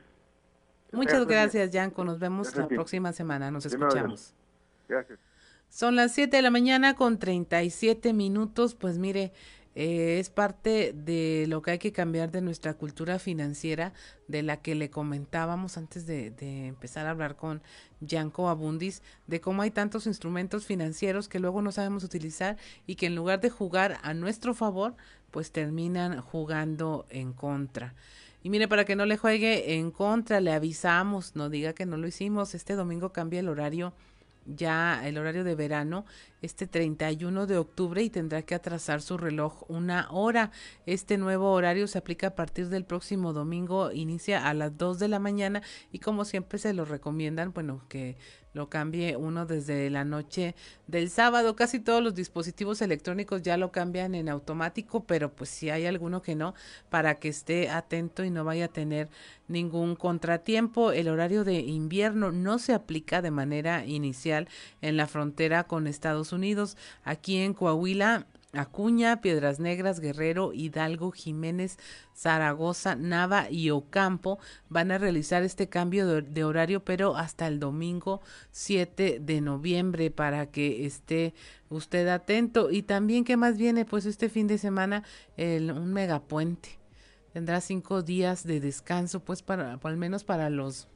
Muchas Gracias, gracias, Yanko. Nos vemos Gracias la próxima semana. Nos escuchamos. Gracias. Son las 7 de la mañana con 37 minutos. Pues mire, eh, es parte de lo que hay que cambiar de nuestra cultura financiera, de la que le comentábamos antes de, de empezar a hablar con Yanko Abundis, de cómo hay tantos instrumentos financieros que luego no sabemos utilizar y que en lugar de jugar a nuestro favor, pues terminan jugando en contra. Y mire, para que no le juegue en contra, le avisamos, no diga que no lo hicimos. Este domingo cambia el horario ya el horario de verano este 31 de octubre y tendrá que atrasar su reloj una hora. Este nuevo horario se aplica a partir del próximo domingo, inicia a las 2 de la mañana y como siempre se lo recomiendan, bueno, que lo cambie uno desde la noche del sábado. Casi todos los dispositivos electrónicos ya lo cambian en automático, pero pues si hay alguno que no, para que esté atento y no vaya a tener ningún contratiempo. El horario de invierno no se aplica de manera inicial en la frontera con Estados Unidos. Aquí en Coahuila Acuña, Piedras Negras, Guerrero, Hidalgo, Jiménez, Zaragoza, Nava y Ocampo van a realizar este cambio de, horario, pero hasta el domingo 7 de noviembre para que esté usted atento. Y también, ¿qué más viene? Pues este fin de semana, el, un megapuente. Tendrá cinco días de descanso, pues para, al menos para los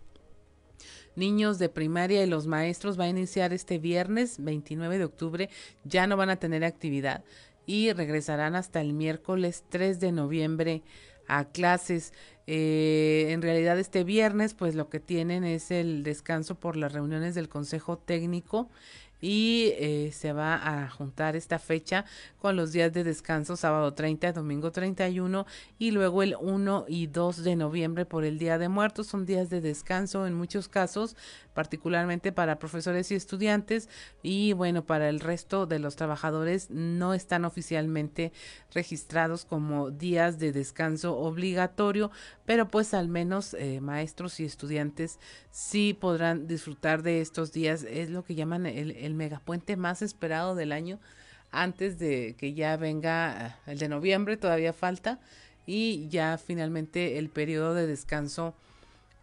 niños de primaria y los maestros va a iniciar este viernes 29 de octubre, ya no van a tener actividad y regresarán hasta el miércoles 3 de noviembre a clases. Eh, en realidad este viernes pues lo que tienen es el descanso por las reuniones del Consejo Técnico y eh, se va a juntar esta fecha con los días de descanso sábado 30, domingo 31 y luego el 1 y 2 de noviembre por el Día de Muertos. Son días de descanso en muchos casos, particularmente para profesores y estudiantes y bueno, para el resto de los trabajadores no están oficialmente registrados como días de descanso obligatorio, pero pues al menos eh, maestros y estudiantes sí podrán disfrutar de estos días. Es lo que llaman el, el megapuente más esperado del año antes de que ya venga ah, el de noviembre, todavía falta, y ya finalmente el periodo de descanso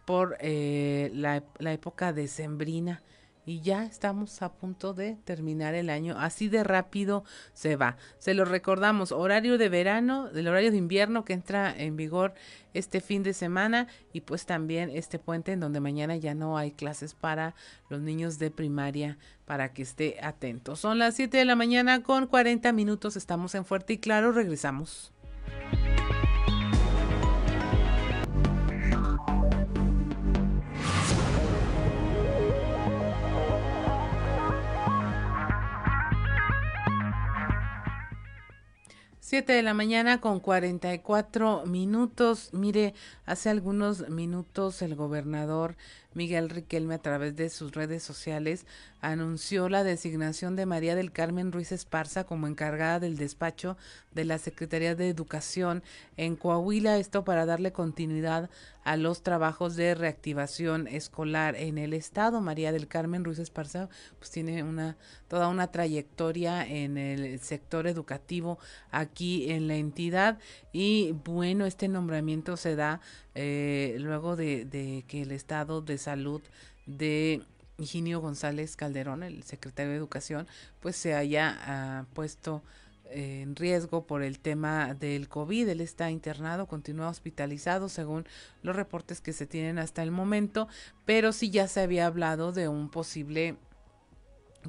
por eh, la, la época decembrina y ya estamos a punto de terminar el año. Así de rápido se va. Se lo recordamos, horario de verano, del horario de invierno que entra en vigor este fin de semana y pues también este puente en donde mañana ya no hay clases para los niños de primaria para que esté atento. Son las 7 de la mañana con 40 minutos, estamos en Fuerte y Claro, regresamos. 7 de la mañana con 44 minutos. Mire, hace algunos minutos el gobernador Miguel Riquelme a través de sus redes sociales anunció la designación de María del Carmen Ruiz Esparza como encargada del despacho de la Secretaría de Educación en Coahuila, esto para darle continuidad a los trabajos de reactivación escolar en el estado. María del Carmen Ruiz Esparza pues tiene una toda una trayectoria en el sector educativo aquí en la entidad y bueno, este nombramiento se da eh, luego de, que el estado de salud de Higinio González Calderón, el secretario de Educación, pues se haya ah, puesto en riesgo por el tema del COVID. Él está internado, continúa hospitalizado según los reportes que se tienen hasta el momento, pero sí ya se había hablado de un posible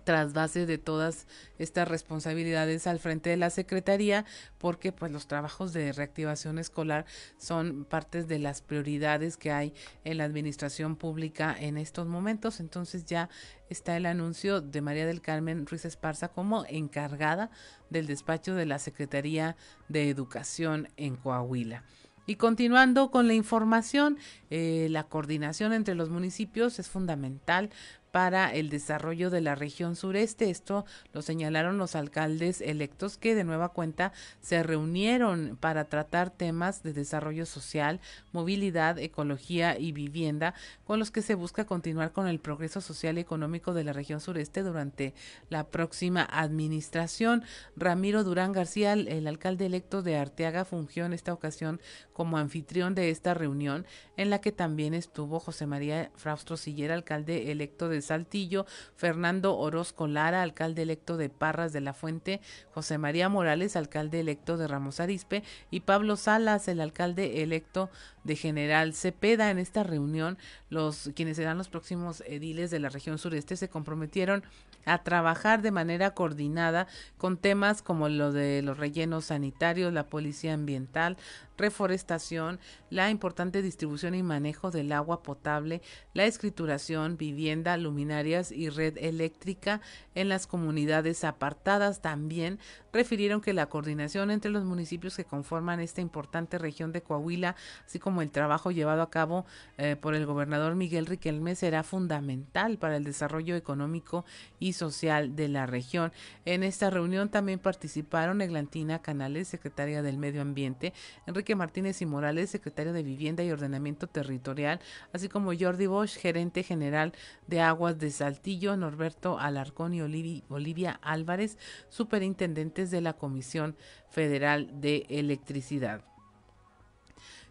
tras base de todas estas responsabilidades al frente de la Secretaría, porque pues los trabajos de reactivación escolar son partes de las prioridades que hay en la administración pública en estos momentos. Entonces ya está el anuncio de María del Carmen Ruiz Esparza como encargada del despacho de la Secretaría de Educación en Coahuila. Y continuando con la información, eh, la coordinación entre los municipios es fundamental para el desarrollo de la región sureste. Esto lo señalaron los alcaldes electos que de nueva cuenta se reunieron para tratar temas de desarrollo social, movilidad, ecología y vivienda, con los que se busca continuar con el progreso social y económico de la región sureste durante la próxima administración. Ramiro Durán García, el alcalde electo de Arteaga, fungió en esta ocasión como anfitrión de esta reunión, en la que también estuvo José María Fraustro Sillera, alcalde electo de Saltillo, Fernando Orozco Lara, alcalde electo de Parras de la Fuente, José María Morales, alcalde electo de Ramos Arispe, y Pablo Salas, el alcalde electo de General Cepeda. En esta reunión, los quienes serán los próximos ediles de la región sureste se comprometieron a trabajar de manera coordinada con temas como lo de los rellenos sanitarios, la policía ambiental, reforestación, la importante distribución y manejo del agua potable, la escrituración, vivienda, luminarias y red eléctrica en las comunidades apartadas. También refirieron que la coordinación entre los municipios que conforman esta importante región de Coahuila, así como el trabajo llevado a cabo eh, por el gobernador Miguel Riquelme, será fundamental para el desarrollo económico y social de la región. En esta reunión también participaron Eglantina Canales, secretaria del Medio Ambiente, Enrique Martínez y Morales, secretario de Vivienda y Ordenamiento Territorial, así como Jordi Bosch, gerente general de Aguas de Saltillo, Norberto Alarcón y Olivia Álvarez, superintendentes de la Comisión Federal de Electricidad.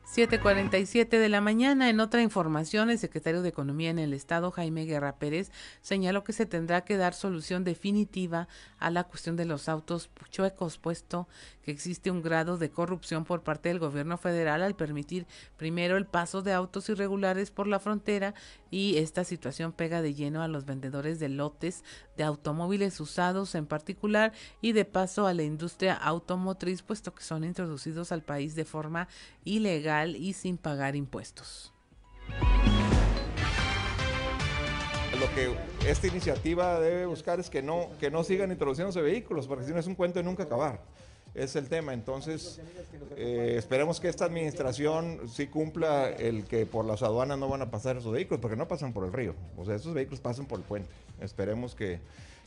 7.47 de la mañana. En otra información, el secretario de Economía en el Estado, Jaime Guerra Pérez, señaló que se tendrá que dar solución definitiva a la cuestión de los autos chuecos, puesto que existe un grado de corrupción por parte del gobierno federal al permitir primero el paso de autos irregulares por la frontera y esta situación pega de lleno a los vendedores de lotes de automóviles usados en particular y de paso a la industria automotriz puesto que son introducidos al país de forma ilegal y sin pagar impuestos. Lo que esta iniciativa debe buscar es que no, que no sigan introduciéndose vehículos, porque si no es un cuento de nunca acabar. Es el tema. Entonces, eh, esperemos que esta administración sí cumpla el que por las aduanas no van a pasar esos vehículos, porque no pasan por el río. O sea, esos vehículos pasan por el puente. Esperemos que,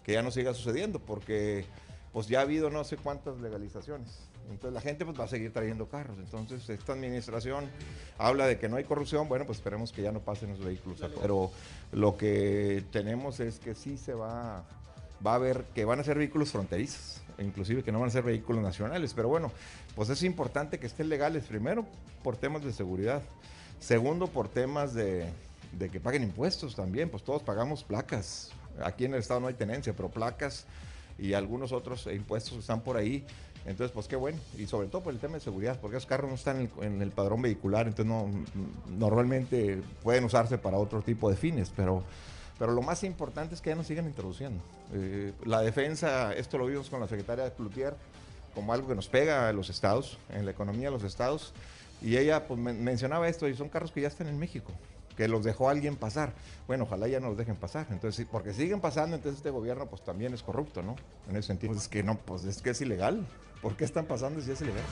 que ya no siga sucediendo, porque pues ya ha habido no sé cuántas legalizaciones. Entonces la gente pues va a seguir trayendo carros. Entonces esta administración habla de que no hay corrupción. Bueno, pues esperemos que ya no pasen los vehículos. Pero lo que tenemos es que sí se va, va a ver que van a ser vehículos fronterizos, inclusive que no van a ser vehículos nacionales. Pero bueno, pues es importante que estén legales, primero por temas de seguridad, segundo por temas de, de que paguen impuestos también, pues todos pagamos placas. Aquí en el estado no hay tenencia, pero placas y algunos otros impuestos están por ahí. Entonces, pues qué bueno. Y sobre todo por el tema de seguridad, porque esos carros no están en el, padrón vehicular, entonces no, normalmente pueden usarse para otro tipo de fines, pero, pero lo más importante es que ya no sigan introduciendo. Eh, la defensa, esto lo vimos con la secretaria Cloutier, como algo que nos pega a los estados, en la economía de los estados, y ella pues, mencionaba esto, y son carros que ya están en México que los dejó alguien pasar. Bueno, ojalá ya no los dejen pasar. Entonces, porque siguen pasando, entonces este gobierno pues también es corrupto, ¿no? En ese sentido, pues, es que no, pues es que es ilegal. ¿Por qué están pasando si es ilegal?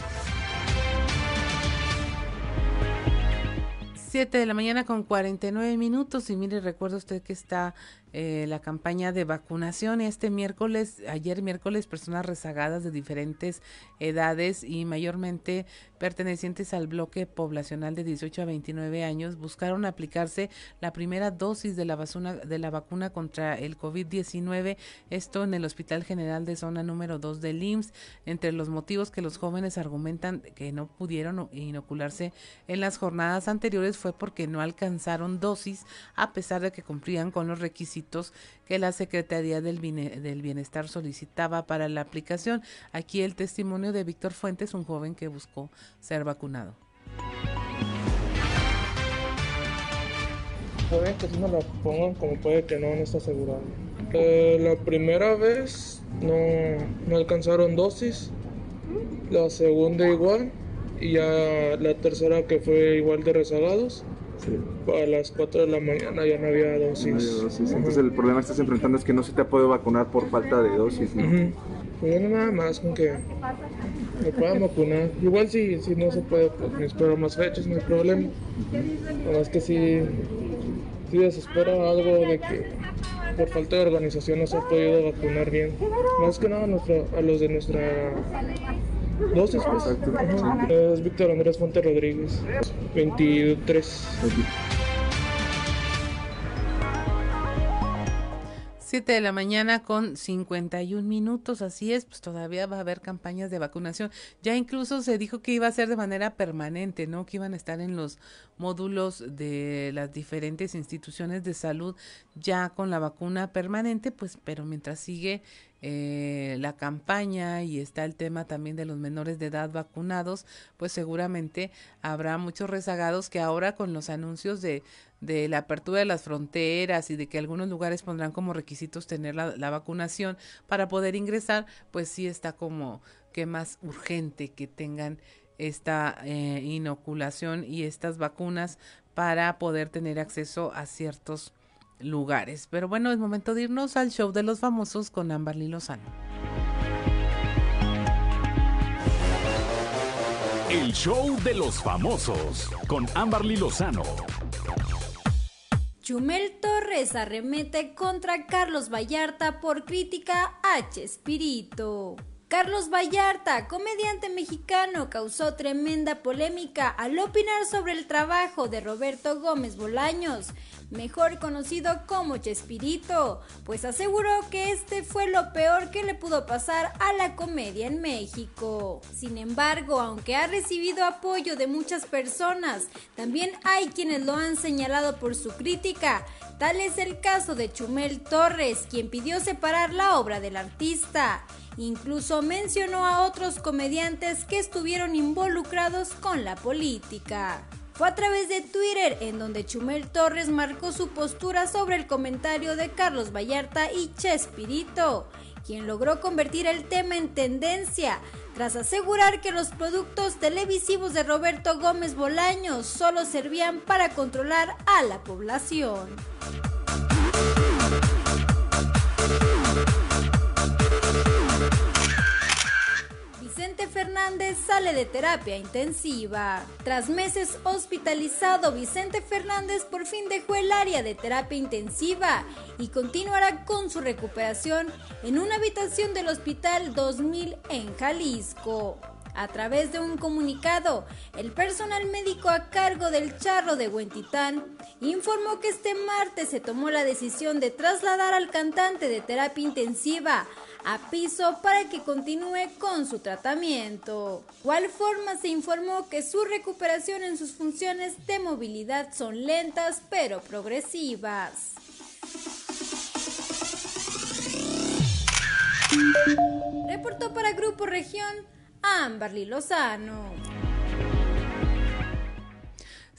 7 de la mañana con 49 minutos y mire, recuerda usted que está eh, la campaña de vacunación. Este miércoles, ayer miércoles, personas rezagadas de diferentes edades y mayormente pertenecientes al bloque poblacional de 18 a 29 años buscaron aplicarse la primera dosis de la, vacuna, de la vacuna contra el COVID-19, esto en el Hospital General de Zona número 2 del IMSS. Entre los motivos que los jóvenes argumentan que no pudieron inocularse en las jornadas anteriores fue porque no alcanzaron dosis a pesar de que cumplían con los requisitos que la Secretaría del, Bienestar solicitaba para la aplicación. Aquí el testimonio de Víctor Fuentes, un joven que buscó ser vacunado. Que me la pongan, como puede que no, asegurado. Eh, la primera vez no, no alcanzaron dosis, la segunda igual, y ya la tercera que fue igual de rezagados a las 4 de la mañana ya no había dosis. Entonces el problema que estás enfrentando es que no se te puede vacunar por falta de dosis. ¿no? Pues nada más con que me puedan vacunar. Igual si, si no se puede, pues me espero más fechas, no hay problema. Nada más que si, si desespera algo de que por falta de organización no se ha podido vacunar bien. Más que nada a los de nuestra dosis, pues. Es Víctor Andrés Fuente Rodríguez, 23. 7 de la mañana con 51 minutos, así es, pues todavía va a haber campañas de vacunación. Ya incluso se dijo que iba a ser de manera permanente, ¿no? Que iban a estar en los módulos de las diferentes instituciones de salud ya con la vacuna permanente, pues, pero mientras sigue eh, la campaña y está el tema también de los menores de edad vacunados, pues seguramente habrá muchos rezagados que ahora con los anuncios de, de la apertura de las fronteras y de que algunos lugares pondrán como requisitos tener la, vacunación para poder ingresar, pues sí está como que más urgente que tengan esta eh, inoculación y estas vacunas para poder tener acceso a ciertos lugares. Pero bueno, es momento de irnos al show de los famosos con Amberly Lozano. El show de los famosos con Amberly Lozano. Chumel Torres arremete contra Carlos Vallarta por crítica a Chespirito. Carlos Vallarta, comediante mexicano, causó tremenda polémica al opinar sobre el trabajo de Roberto Gómez Bolaños, mejor conocido como Chespirito, pues aseguró que este fue lo peor que le pudo pasar a la comedia en México. Sin embargo, aunque ha recibido apoyo de muchas personas, también hay quienes lo han señalado por su crítica. Tal es el caso de Chumel Torres, quien pidió separar la obra del artista. Incluso mencionó a otros comediantes que estuvieron involucrados con la política. Fue a través de Twitter, en donde Chumel Torres marcó su postura sobre el comentario de Carlos Vallarta y Chespirito, quien logró convertir el tema en tendencia, tras asegurar que los productos televisivos de Roberto Gómez Bolaños solo servían para controlar a la población. Fernández sale de terapia intensiva. Tras meses hospitalizado, Vicente Fernández por fin dejó el área de terapia intensiva y continuará con su recuperación en una habitación del Hospital 2000 en Jalisco. A través de un comunicado, el personal médico a cargo del charro de Huentitán informó que este martes se tomó la decisión de trasladar al cantante de terapia intensiva a piso para que continúe con su tratamiento. Igual forma se informó que su recuperación en sus funciones de movilidad son lentas pero progresivas. Reportó para Grupo Región Amberly Lozano.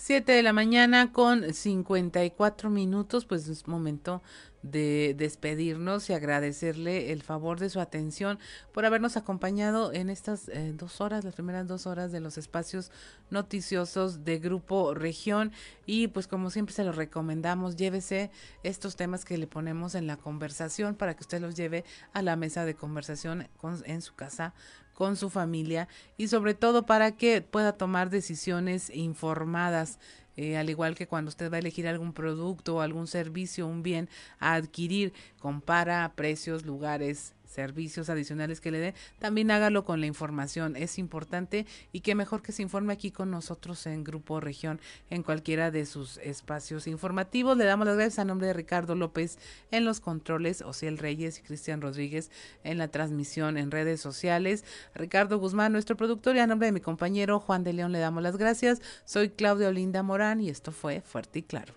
7 de la mañana con 54 minutos, pues es momento de despedirnos y agradecerle el favor de su atención por habernos acompañado en estas eh, dos horas, las primeras dos horas de los espacios noticiosos de Grupo Región. Y pues como siempre se los recomendamos, llévese estos temas que le ponemos en la conversación para que usted los lleve a la mesa de conversación en su casa con su familia y sobre todo para que pueda tomar decisiones informadas eh, al igual que cuando usted va a elegir algún producto algún servicio, un bien a adquirir, compara precios, lugares, servicios adicionales que le dé, también hágalo con la información. Es importante y qué mejor que se informe aquí con nosotros en Grupo Región, en cualquiera de sus espacios informativos. Le damos las gracias a nombre de Ricardo López en los controles, Ociel Reyes y Cristian Rodríguez en la transmisión en redes sociales. Ricardo Guzmán, nuestro productor, y a nombre de mi compañero Juan de León le damos las gracias. Soy Claudia Olinda Morán y esto fue Fuerte y Claro.